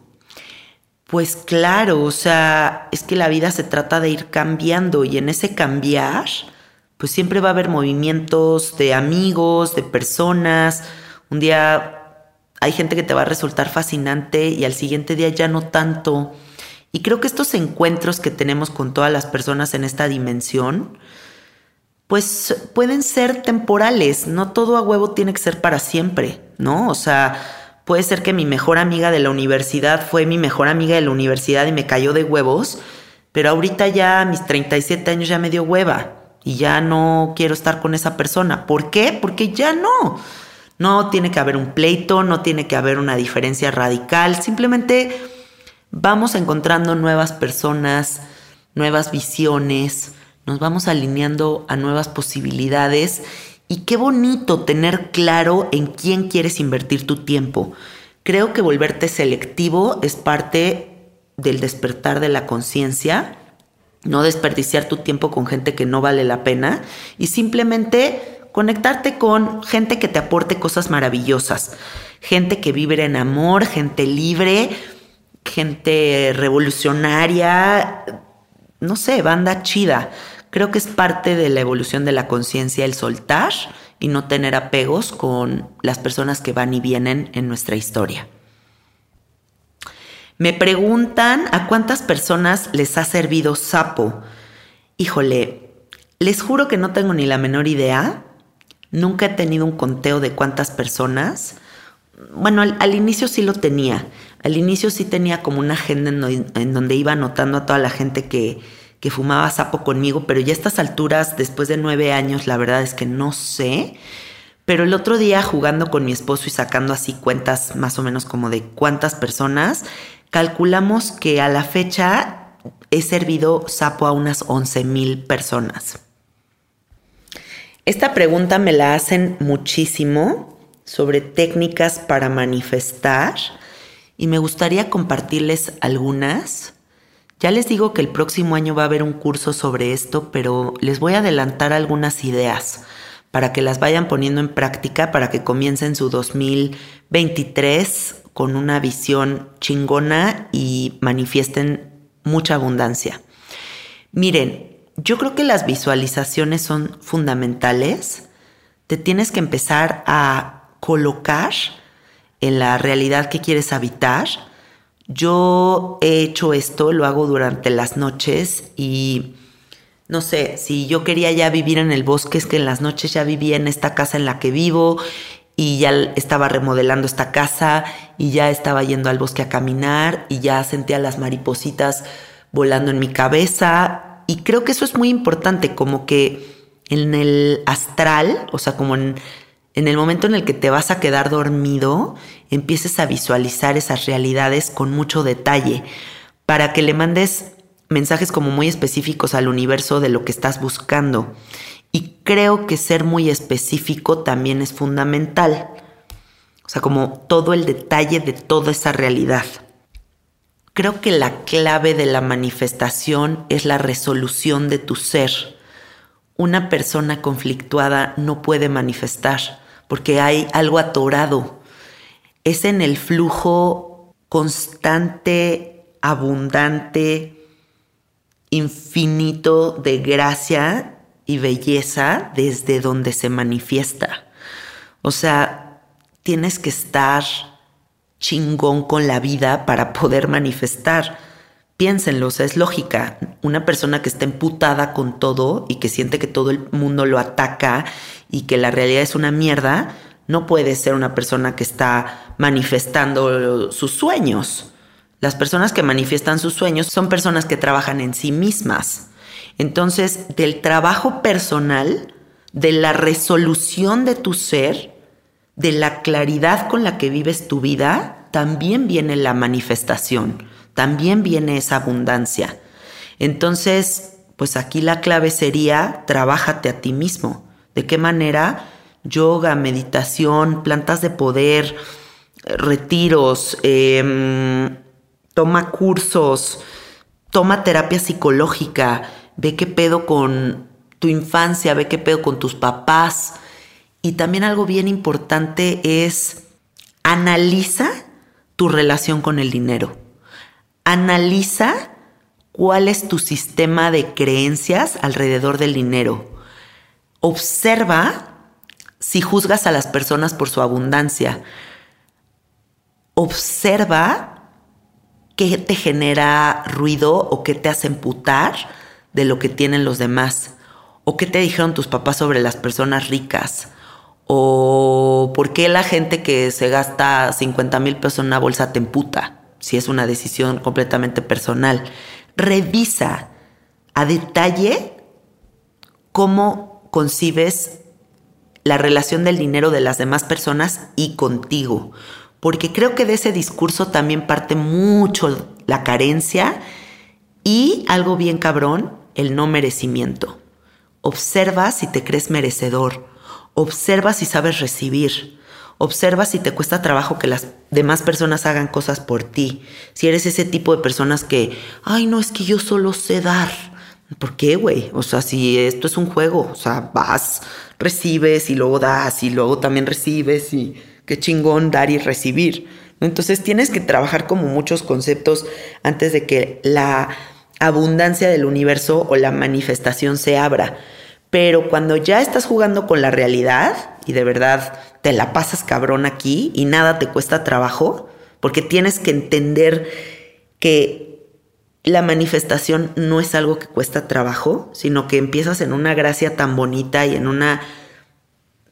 Pues claro, o sea, es que la vida se trata de ir cambiando y en ese cambiar pues siempre va a haber movimientos de amigos, de personas. Un día hay gente que te va a resultar fascinante y al siguiente día ya no tanto. Y creo que estos encuentros que tenemos con todas las personas en esta dimensión, pues pueden ser temporales, no todo a huevo tiene que ser para siempre, ¿no? O sea, puede ser que mi mejor amiga de la universidad fue mi mejor amiga de la universidad y me cayó de huevos, pero ahorita ya a mis 37 años ya me dio hueva y ya no quiero estar con esa persona. ¿Por qué? Porque ya no. No tiene que haber un pleito, no tiene que haber una diferencia radical, simplemente vamos encontrando nuevas personas, nuevas visiones, nos vamos alineando a nuevas posibilidades y qué bonito tener claro en quién quieres invertir tu tiempo. Creo que volverte selectivo es parte del despertar de la conciencia, no desperdiciar tu tiempo con gente que no vale la pena y simplemente conectarte con gente que te aporte cosas maravillosas, gente que vibre en amor, gente libre, gente revolucionaria, no sé, banda chida. Creo que es parte de la evolución de la conciencia el soltar y no tener apegos con las personas que van y vienen en nuestra historia. Me preguntan a cuántas personas les ha servido sapo. Híjole, les juro que no tengo ni la menor idea. Nunca he tenido un conteo de cuántas personas. Bueno, al, inicio sí lo tenía. Al inicio sí tenía como una agenda en, donde iba anotando a toda la gente que, que fumaba sapo conmigo, pero ya a estas alturas, después de nueve años, la verdad es que no sé. Pero el otro día jugando con mi esposo y sacando así cuentas más o menos como de cuántas personas, calculamos que a la fecha he servido sapo a unas 11 mil personas. Esta pregunta me la hacen muchísimo sobre técnicas para manifestar y me gustaría compartirles algunas. Ya les digo que el próximo año va a haber un curso sobre esto, pero les voy a adelantar algunas ideas para que las vayan poniendo en práctica, para que comiencen su 2023 con una visión chingona y manifiesten mucha abundancia. Miren, yo creo que las visualizaciones son fundamentales. Te tienes que empezar a colocar en la realidad que quieres habitar. Yo he hecho esto, lo hago durante las noches y no sé, si yo quería ya vivir en el bosque, es que en las noches ya vivía en esta casa en la que vivo y ya estaba remodelando esta casa y ya estaba yendo al bosque a caminar y ya sentía las maripositas volando en mi cabeza y creo que eso es muy importante, como que en el astral, o sea, como en, el momento en el que te vas a quedar dormido, empieces a visualizar esas realidades con mucho detalle, para que le mandes mensajes como muy específicos al universo de lo que estás buscando. Y creo que ser muy específico también es fundamental. O sea, como todo el detalle de toda esa realidad. Creo que la clave de la manifestación es la resolución de tu ser. Una persona conflictuada no puede manifestar porque hay algo atorado. Es en el flujo constante, abundante, infinito de gracia y belleza desde donde se manifiesta. O sea, tienes que estar chingón con la vida para poder manifestar. Piénsenlo, o sea, es lógica. Una persona que está emputada con todo y que siente que todo el mundo lo ataca y que la realidad es una mierda, no puede ser una persona que está manifestando sus sueños. Las personas que manifiestan sus sueños son personas que trabajan en sí mismas. Entonces, del trabajo personal, de la resolución de tu ser, de la claridad con la que vives tu vida, también viene la manifestación, también viene esa abundancia. Entonces, pues aquí la clave sería, trabájate a ti mismo. ¿De qué manera? Yoga, meditación, plantas de poder, retiros, em, toma cursos, toma terapia psicológica, ve qué pedo con tu infancia, ve qué pedo con tus papás, y también algo bien importante es analiza tu relación con el dinero. Analiza cuál es tu sistema de creencias alrededor del dinero. Observa si juzgas a las personas por su abundancia. Observa qué te genera ruido o qué te hace emputar de lo que tienen los demás. O qué te dijeron tus papás sobre las personas ricas ¿O por qué la gente que se gasta 50 mil pesos en una bolsa te emputa? Si es una decisión completamente personal. Revisa a detalle cómo concibes la relación del dinero de las demás personas y contigo. Porque creo que de ese discurso también parte mucho la carencia y algo bien cabrón, el no merecimiento. Observa si te crees merecedor. Observa si sabes recibir. Observa si te cuesta trabajo que las demás personas hagan cosas por ti. Si eres ese tipo de personas que, ay, no, es que yo solo sé dar. ¿Por qué, güey? O sea, si esto es un juego, o sea, vas, recibes y luego das y luego también recibes y qué chingón dar y recibir. Entonces tienes que trabajar como muchos conceptos antes de que la abundancia del universo o la manifestación se abra. Pero cuando ya estás jugando con la realidad y de verdad te la pasas cabrón aquí y nada te cuesta trabajo, porque tienes que entender que la manifestación no es algo que cuesta trabajo, sino que empiezas en una gracia tan bonita y en una,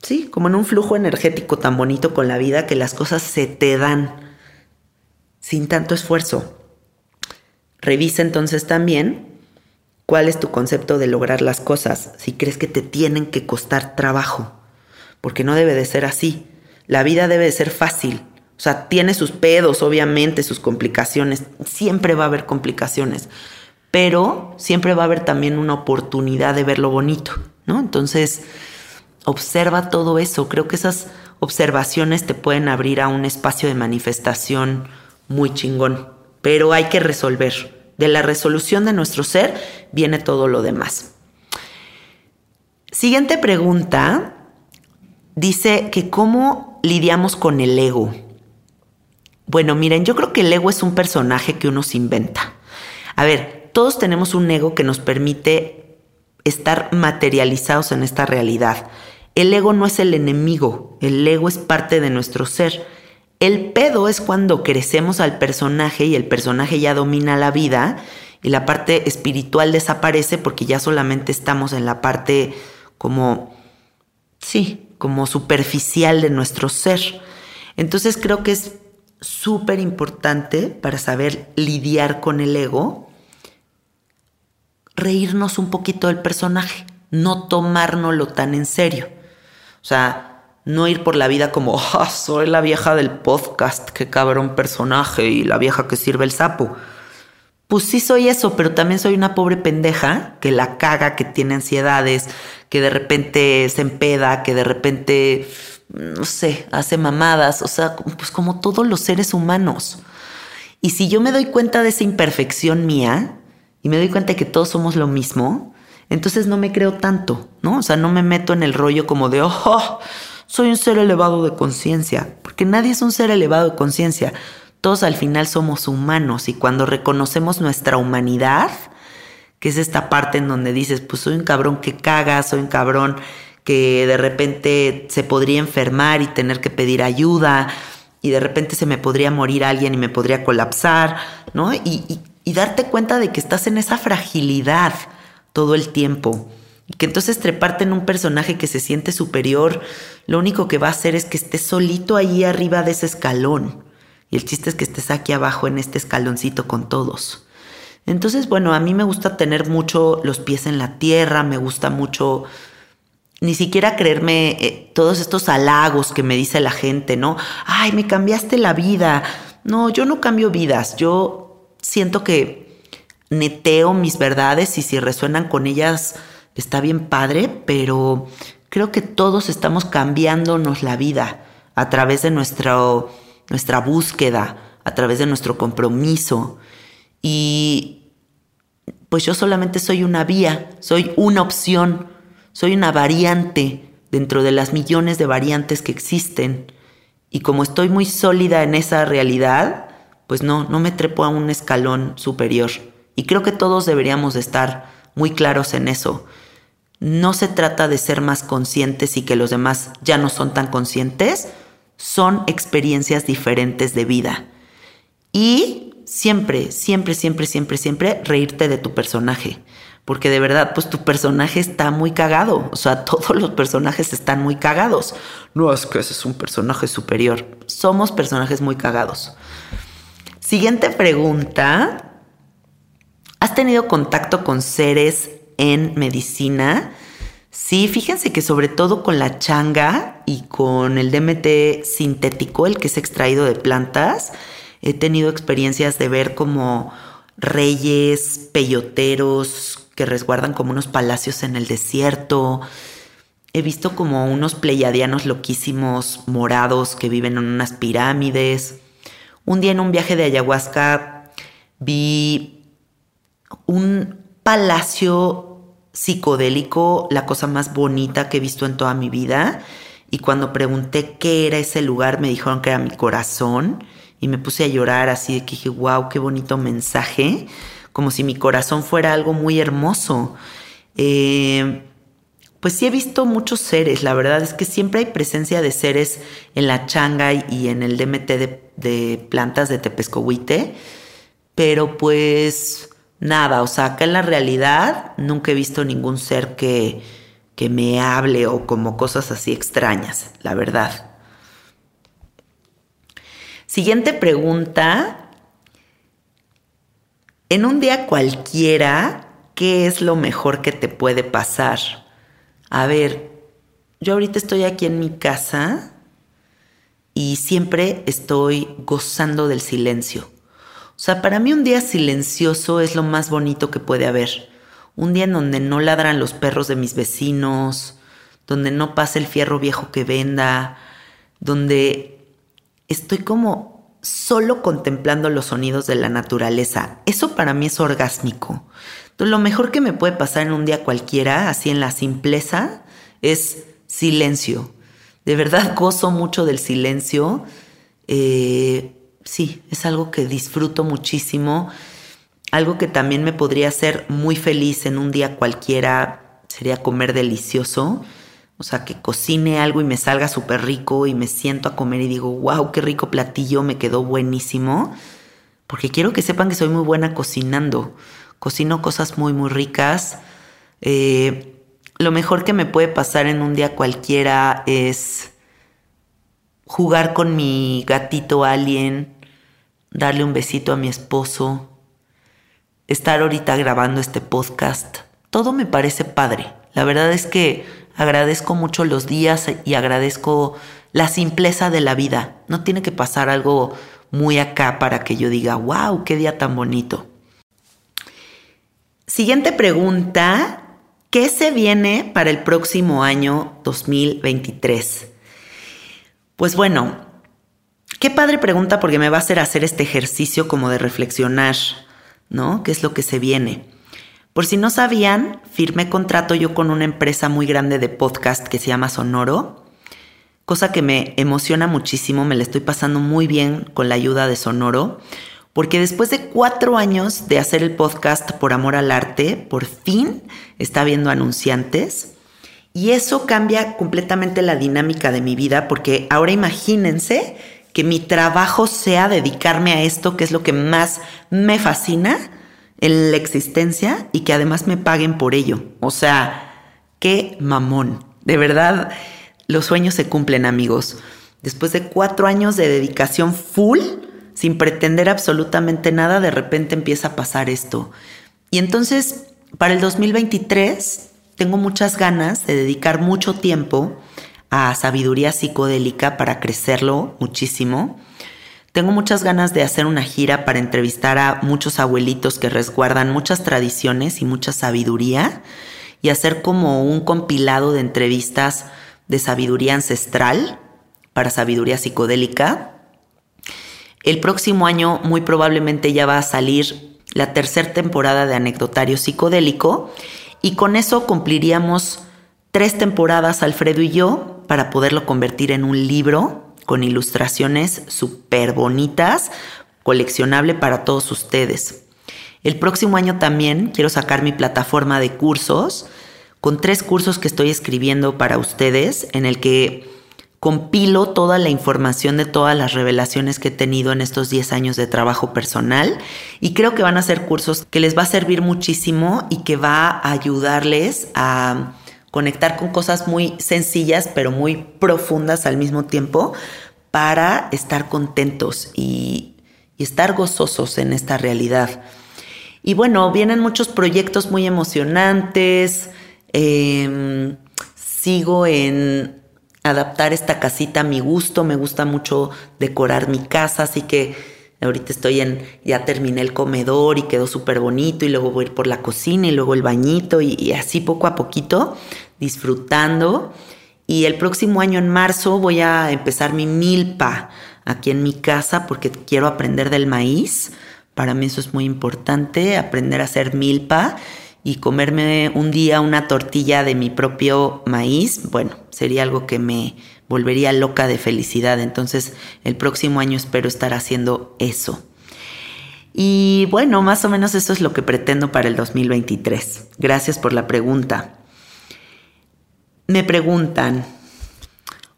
sí, como en un flujo energético tan bonito con la vida que las cosas se te dan sin tanto esfuerzo. Revisa entonces también cuál es tu concepto de lograr las cosas, si crees que te tienen que costar trabajo, porque no debe de ser así. La vida debe de ser fácil. O sea, tiene sus pedos, obviamente, sus complicaciones. Siempre va a haber complicaciones, pero siempre va a haber también una oportunidad de ver lo bonito, ¿no? Entonces, observa todo eso. Creo que esas observaciones te pueden abrir a un espacio de manifestación muy chingón pero hay que resolver. De la resolución de nuestro ser viene todo lo demás. Siguiente pregunta. Dice que cómo lidiamos con el ego. Bueno, miren, yo creo que el ego es un personaje que uno se inventa. A ver, todos tenemos un ego que nos permite estar materializados en esta realidad. El ego no es el enemigo, el ego es parte de nuestro ser. El pedo es cuando crecemos al personaje y el personaje ya domina la vida y la parte espiritual desaparece porque ya solamente estamos en la parte como, sí, como superficial de nuestro ser. Entonces creo que es súper importante para saber lidiar con el ego, reírnos un poquito del personaje, no tomárnoslo tan en serio. O sea, no ir por la vida como, ah, soy la vieja del podcast, qué cabrón personaje y la vieja que sirve el sapo. Pues sí soy eso, pero también soy una pobre pendeja que la caga, que tiene ansiedades, que de repente se empeda, que de repente, no sé, hace mamadas, o sea, pues como todos los seres humanos. Y si yo me doy cuenta de esa imperfección mía y me doy cuenta de que todos somos lo mismo, entonces no me creo tanto, ¿no? O sea, no me meto en el rollo como de, oh, soy un ser elevado de conciencia, porque nadie es un ser elevado de conciencia. Todos al final somos humanos y cuando reconocemos nuestra humanidad, que es esta parte en donde dices, pues soy un cabrón que caga, soy un cabrón que de repente se podría enfermar y tener que pedir ayuda, y de repente se me podría morir alguien y me podría colapsar, ¿no? Y, y darte cuenta de que estás en esa fragilidad todo el tiempo. Que entonces treparte en un personaje que se siente superior, lo único que va a hacer es que estés solito ahí arriba de ese escalón. Y el chiste es que estés aquí abajo en este escaloncito con todos. Entonces, bueno, a mí me gusta tener mucho los pies en la tierra, me gusta mucho ni siquiera creerme eh, todos estos halagos que me dice la gente, ¿no? Ay, me cambiaste la vida. No, yo no cambio vidas, yo siento que neteo mis verdades y si resuenan con ellas está bien padre, pero creo que todos estamos cambiándonos la vida a través de nuestro, nuestra búsqueda, a través de nuestro compromiso. Y pues yo solamente soy una vía, soy una opción, soy una variante dentro de las millones de variantes que existen. Y como estoy muy sólida en esa realidad, pues no, no me trepo a un escalón superior. Y creo que todos deberíamos estar muy claros en eso. No se trata de ser más conscientes y que los demás ya no son tan conscientes, son experiencias diferentes de vida. Y siempre, siempre, siempre, siempre, siempre reírte de tu personaje. Porque de verdad, pues tu personaje está muy cagado. O sea, todos los personajes están muy cagados. No es que ese es un personaje superior. Somos personajes muy cagados. Siguiente pregunta. ¿Has tenido contacto con seres en medicina. Sí, fíjense que sobre todo con la changa y con el DMT sintético, el que es extraído de plantas, he tenido experiencias de ver como reyes, peyoteros que resguardan como unos palacios en el desierto. He visto como unos pleiadianos loquísimos morados que viven en unas pirámides. Un día en un viaje de ayahuasca vi un palacio psicodélico, la cosa más bonita que he visto en toda mi vida. Y cuando pregunté qué era ese lugar, me dijeron que era mi corazón. Y me puse a llorar así de que dije, wow, qué bonito mensaje. Como si mi corazón fuera algo muy hermoso. Eh, pues sí he visto muchos seres, la verdad es que siempre hay presencia de seres en la changa y en el DMT de, de plantas de Tepescohuite, pero pues nada, o sea, acá en la realidad nunca he visto ningún ser que, que me hable o como cosas así extrañas, la verdad. Siguiente pregunta. En un día cualquiera, ¿qué es lo mejor que te puede pasar? A ver, yo ahorita estoy aquí en mi casa y siempre estoy gozando del silencio. O sea, para mí un día silencioso es lo más bonito que puede haber. Un día en donde no ladran los perros de mis vecinos, donde no pasa el fierro viejo que venda, donde estoy como solo contemplando los sonidos de la naturaleza. Eso para mí es orgásmico. Entonces, lo mejor que me puede pasar en un día cualquiera, así en la simpleza, es silencio. De verdad gozo mucho del silencio. Eh, sí, es algo que disfruto muchísimo. Algo que también me podría hacer muy feliz en un día cualquiera sería comer delicioso. O sea, que cocine algo y me salga súper rico y me siento a comer y digo, wow, qué rico platillo, me quedó buenísimo. Porque quiero que sepan que soy muy buena cocinando. Cocino cosas muy, muy ricas. Eh, lo mejor que me puede pasar en un día cualquiera es jugar con mi gatito alien, darle un besito a mi esposo, estar ahorita grabando este podcast. Todo me parece padre. La verdad es que agradezco mucho los días y agradezco la simpleza de la vida. No tiene que pasar algo muy acá para que yo diga, wow, qué día tan bonito. Siguiente pregunta, ¿qué se viene para el próximo año 2023? Pues bueno, qué padre pregunta porque me va a hacer hacer este ejercicio como de reflexionar, ¿no? ¿Qué es lo que se viene? Por si no sabían, firmé contrato yo con una empresa muy grande de podcast que se llama Sonoro, cosa que me emociona muchísimo, me la estoy pasando muy bien con la ayuda de Sonoro, porque después de cuatro años de hacer el podcast por amor al arte, por fin está viendo anunciantes y eso cambia completamente la dinámica de mi vida porque ahora imagínense que mi trabajo sea dedicarme a esto, que es lo que más me fascina en la existencia y que además me paguen por ello. O sea, qué mamón. De verdad, los sueños se cumplen amigos. Después de cuatro años de dedicación full, sin pretender absolutamente nada, de repente empieza a pasar esto. Y entonces, para el 2023 tengo muchas ganas de dedicar mucho tiempo a sabiduría psicodélica para crecerlo muchísimo. Tengo muchas ganas de hacer una gira para entrevistar a muchos abuelitos que resguardan muchas tradiciones y mucha sabiduría y hacer como un compilado de entrevistas de sabiduría ancestral para sabiduría psicodélica. El próximo año muy probablemente ya va a salir la tercera temporada de Anecdotario Psicodélico y con eso cumpliríamos tres temporadas Alfredo y yo para poderlo convertir en un libro con ilustraciones súper bonitas, coleccionable para todos ustedes. El próximo año también quiero sacar mi plataforma de cursos con tres cursos que estoy escribiendo para ustedes en el que compilo toda la información de todas las revelaciones que he tenido en estos 10 años de trabajo personal y creo que van a ser cursos que les va a servir muchísimo y que va a ayudarles a conectar con cosas muy sencillas pero muy profundas al mismo tiempo para estar contentos y, estar gozosos en esta realidad. Y bueno, vienen muchos proyectos muy emocionantes. Em, sigo en adaptar esta casita a mi gusto, me gusta mucho decorar mi casa, así que ahorita estoy en, ya terminé el comedor y quedó súper bonito y luego voy a ir por la cocina y luego el bañito y, y así poco a poquito disfrutando. Y el próximo año en marzo voy a empezar mi milpa aquí en mi casa porque quiero aprender del maíz. Para mí eso es muy importante, aprender a hacer milpa y comerme un día una tortilla de mi propio maíz, bueno, sería algo que me volvería loca de felicidad. Entonces, el próximo año espero estar haciendo eso. Y bueno, más o menos eso es lo que pretendo para el 2023. Gracias por la pregunta. Me preguntan,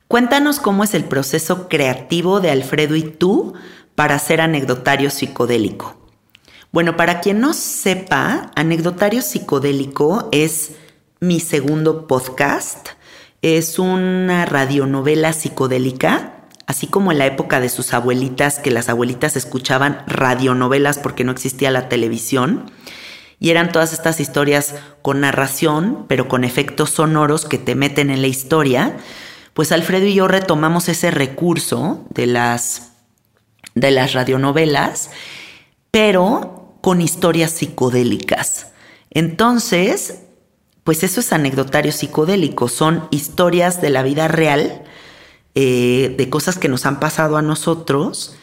cuéntanos cómo es el proceso creativo de Alfredo y tú para hacer anecdotario psicodélico. Bueno, para quien no sepa, Anecdotario Psicodélico es mi segundo podcast. Es una radionovela psicodélica, así como en la época de sus abuelitas, que las abuelitas escuchaban radionovelas porque no existía la televisión. Y eran todas estas historias con narración, pero con efectos sonoros que te meten en la historia. Pues Alfredo y yo retomamos ese recurso de las, de las radionovelas, pero con historias psicodélicas. Entonces, pues eso es anecdotario psicodélico, son historias de la vida real, eh, de cosas que nos han pasado a nosotros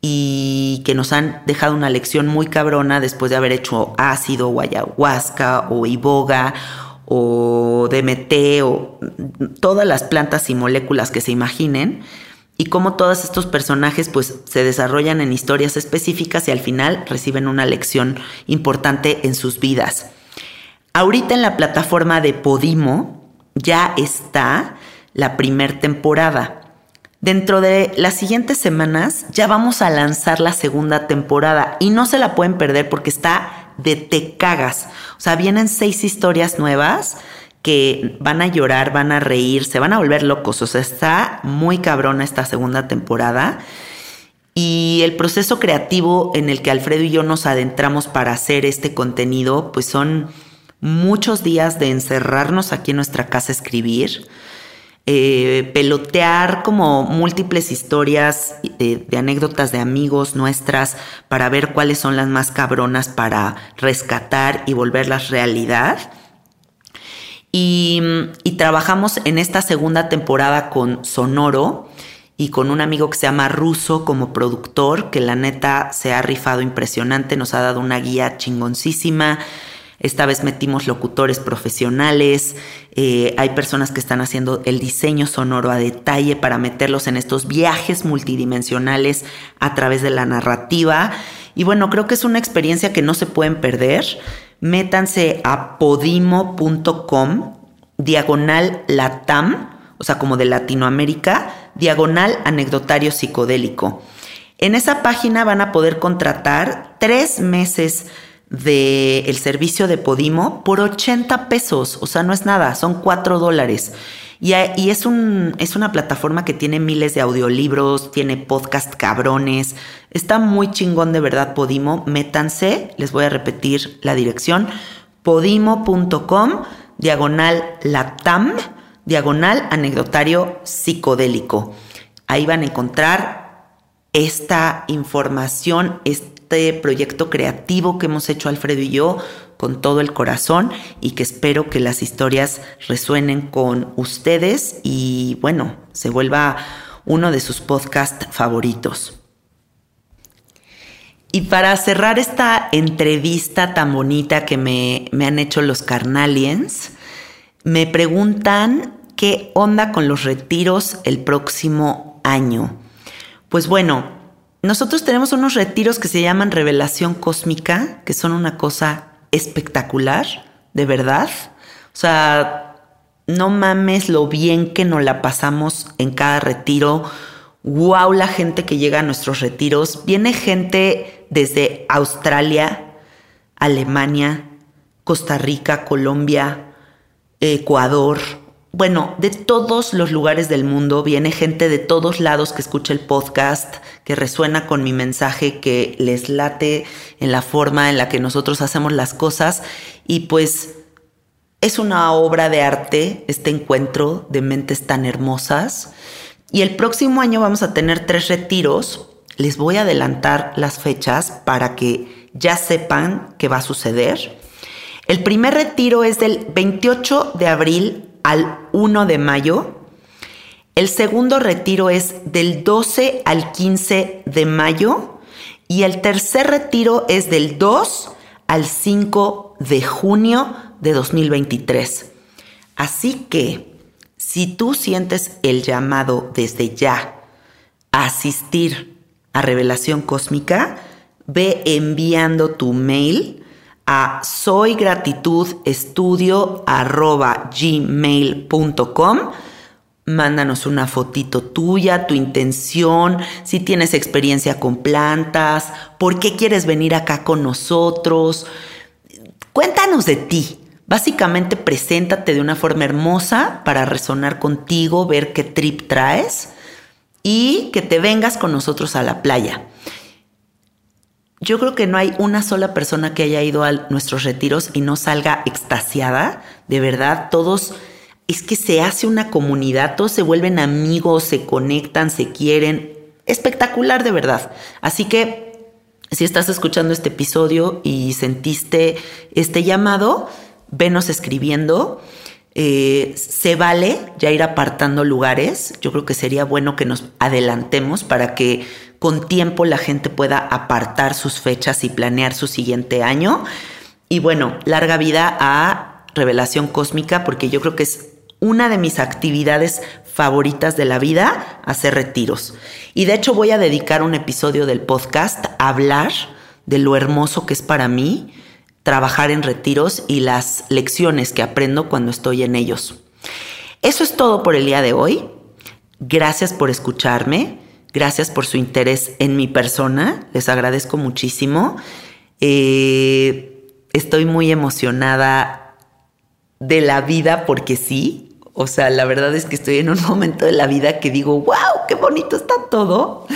y que nos han dejado una lección muy cabrona después de haber hecho ácido o ayahuasca o iboga o DMT o todas las plantas y moléculas que se imaginen y cómo todos estos personajes pues se desarrollan en historias específicas y al final reciben una lección importante en sus vidas. Ahorita en la plataforma de Podimo ya está la primer temporada. Dentro de las siguientes semanas ya vamos a lanzar la segunda temporada y no se la pueden perder porque está de te cagas. O sea, vienen seis historias nuevas que van a llorar, van a reír, se van a volver locos. O sea, está muy cabrona esta segunda temporada. Y el proceso creativo en el que Alfredo y yo nos adentramos para hacer este contenido, pues son muchos días de encerrarnos aquí en nuestra casa a escribir, eh, pelotear como múltiples historias de, de anécdotas de amigos nuestras para ver cuáles son las más cabronas para rescatar y volverlas realidad y, trabajamos en esta segunda temporada con Sonoro y con un amigo que se llama Ruso como productor, que la neta se ha rifado impresionante, nos ha dado una guía chingoncísima. Esta vez metimos locutores profesionales, eh, hay personas que están haciendo el diseño sonoro a detalle para meterlos en estos viajes multidimensionales a través de la narrativa. Y bueno, creo que es una experiencia que no se pueden perder métanse a podimo.com, diagonal latam, o sea, como de Latinoamérica, diagonal anecdotario psicodélico. En esa página van a poder contratar tres meses del el servicio de Podimo por 80 pesos, o sea, no es nada, son 4 dólares. Y, es, un, es una plataforma que tiene miles de audiolibros, tiene podcast cabrones. Está muy chingón de verdad Podimo. Métanse, les voy a repetir la dirección. Podimo.com, diagonal latam, diagonal anecdotario psicodélico. Ahí van a encontrar esta información, este proyecto creativo que hemos hecho Alfredo y yo con todo el corazón y que espero que las historias resuenen con ustedes y bueno, se vuelva uno de sus podcasts favoritos. Y para cerrar esta entrevista tan bonita que me, me han hecho los carnaliens, me preguntan qué onda con los retiros el próximo año. Pues bueno, nosotros tenemos unos retiros que se llaman Revelación Cósmica, que son una cosa espectacular, de verdad. O sea, no mames lo bien que nos la pasamos en cada retiro. Wow, la gente que llega a nuestros retiros. Viene gente desde Australia, Alemania, Costa Rica, Colombia, Ecuador, bueno, de todos los lugares del mundo viene gente de todos lados que escucha el podcast, que resuena con mi mensaje, que les late en la forma en la que nosotros hacemos las cosas y pues Es una obra de arte este encuentro de mentes tan hermosas. Y el próximo año vamos a tener tres retiros. Les voy a adelantar las fechas para que ya sepan qué va a suceder. El primer retiro es del 28 de abril al 1 de mayo. El segundo retiro es del 12 al 15 de mayo. Y el tercer retiro es del 2 al 5 de junio de 2023. Así que, si tú sientes el llamado desde ya a asistir a revelación cósmica, ve enviando tu mail a soygratitudestudio.gmail.com Mándanos una fotito tuya, tu intención, si tienes experiencia con plantas, por qué quieres venir acá con nosotros. Cuéntanos de ti. Básicamente, preséntate de una forma hermosa para resonar contigo, ver qué trip traes y que te vengas con nosotros a la playa. Yo creo que no hay una sola persona que haya ido a nuestros retiros y no salga extasiada. De verdad, todos es que se hace una comunidad, todos se vuelven amigos, se conectan, se quieren. Espectacular de verdad. Así que si estás escuchando este episodio y sentiste este llamado, venos escribiendo. Eh, se vale ya ir apartando lugares. Yo creo que sería bueno que nos adelantemos para que con tiempo la gente pueda apartar sus fechas y planear su siguiente año. Y bueno, larga vida a Revelación Cósmica porque yo creo que es una de mis actividades favoritas de la vida, hacer retiros. Y de hecho voy a dedicar un episodio del podcast a hablar de lo hermoso que es para mí trabajar en retiros y las lecciones que aprendo cuando estoy en ellos. Eso es todo por el día de hoy. Gracias por escucharme. Gracias por su interés en mi persona. Les agradezco muchísimo. Eh, estoy muy emocionada de la vida porque sí. O sea, la verdad es que estoy en un momento de la vida que digo, wow, qué bonito está todo.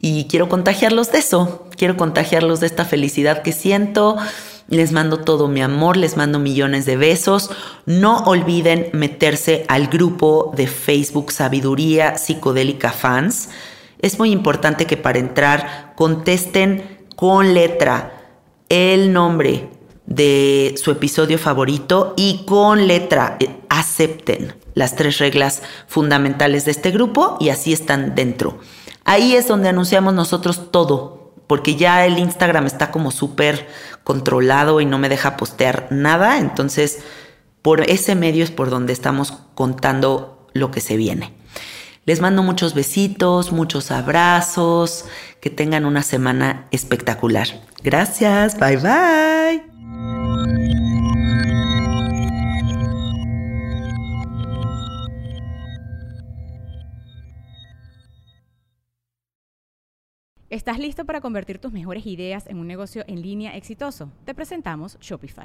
Y quiero contagiarlos de eso, quiero contagiarlos de esta felicidad que siento. Les mando todo mi amor, les mando millones de besos. No olviden meterse al grupo de Facebook Sabiduría Psicodélica Fans. Es muy importante que para entrar contesten con letra el nombre, de su episodio favorito y con letra eh, acepten las tres reglas fundamentales de este grupo y así están dentro. Ahí es donde anunciamos nosotros todo, porque ya el Instagram está como súper controlado y no me deja postear nada, entonces por ese medio es por donde estamos contando lo que se viene. Les mando muchos besitos, muchos abrazos, que tengan una semana espectacular. Gracias, bye bye. ¿Estás listo para convertir tus mejores ideas en un negocio en línea exitoso? Te presentamos Shopify.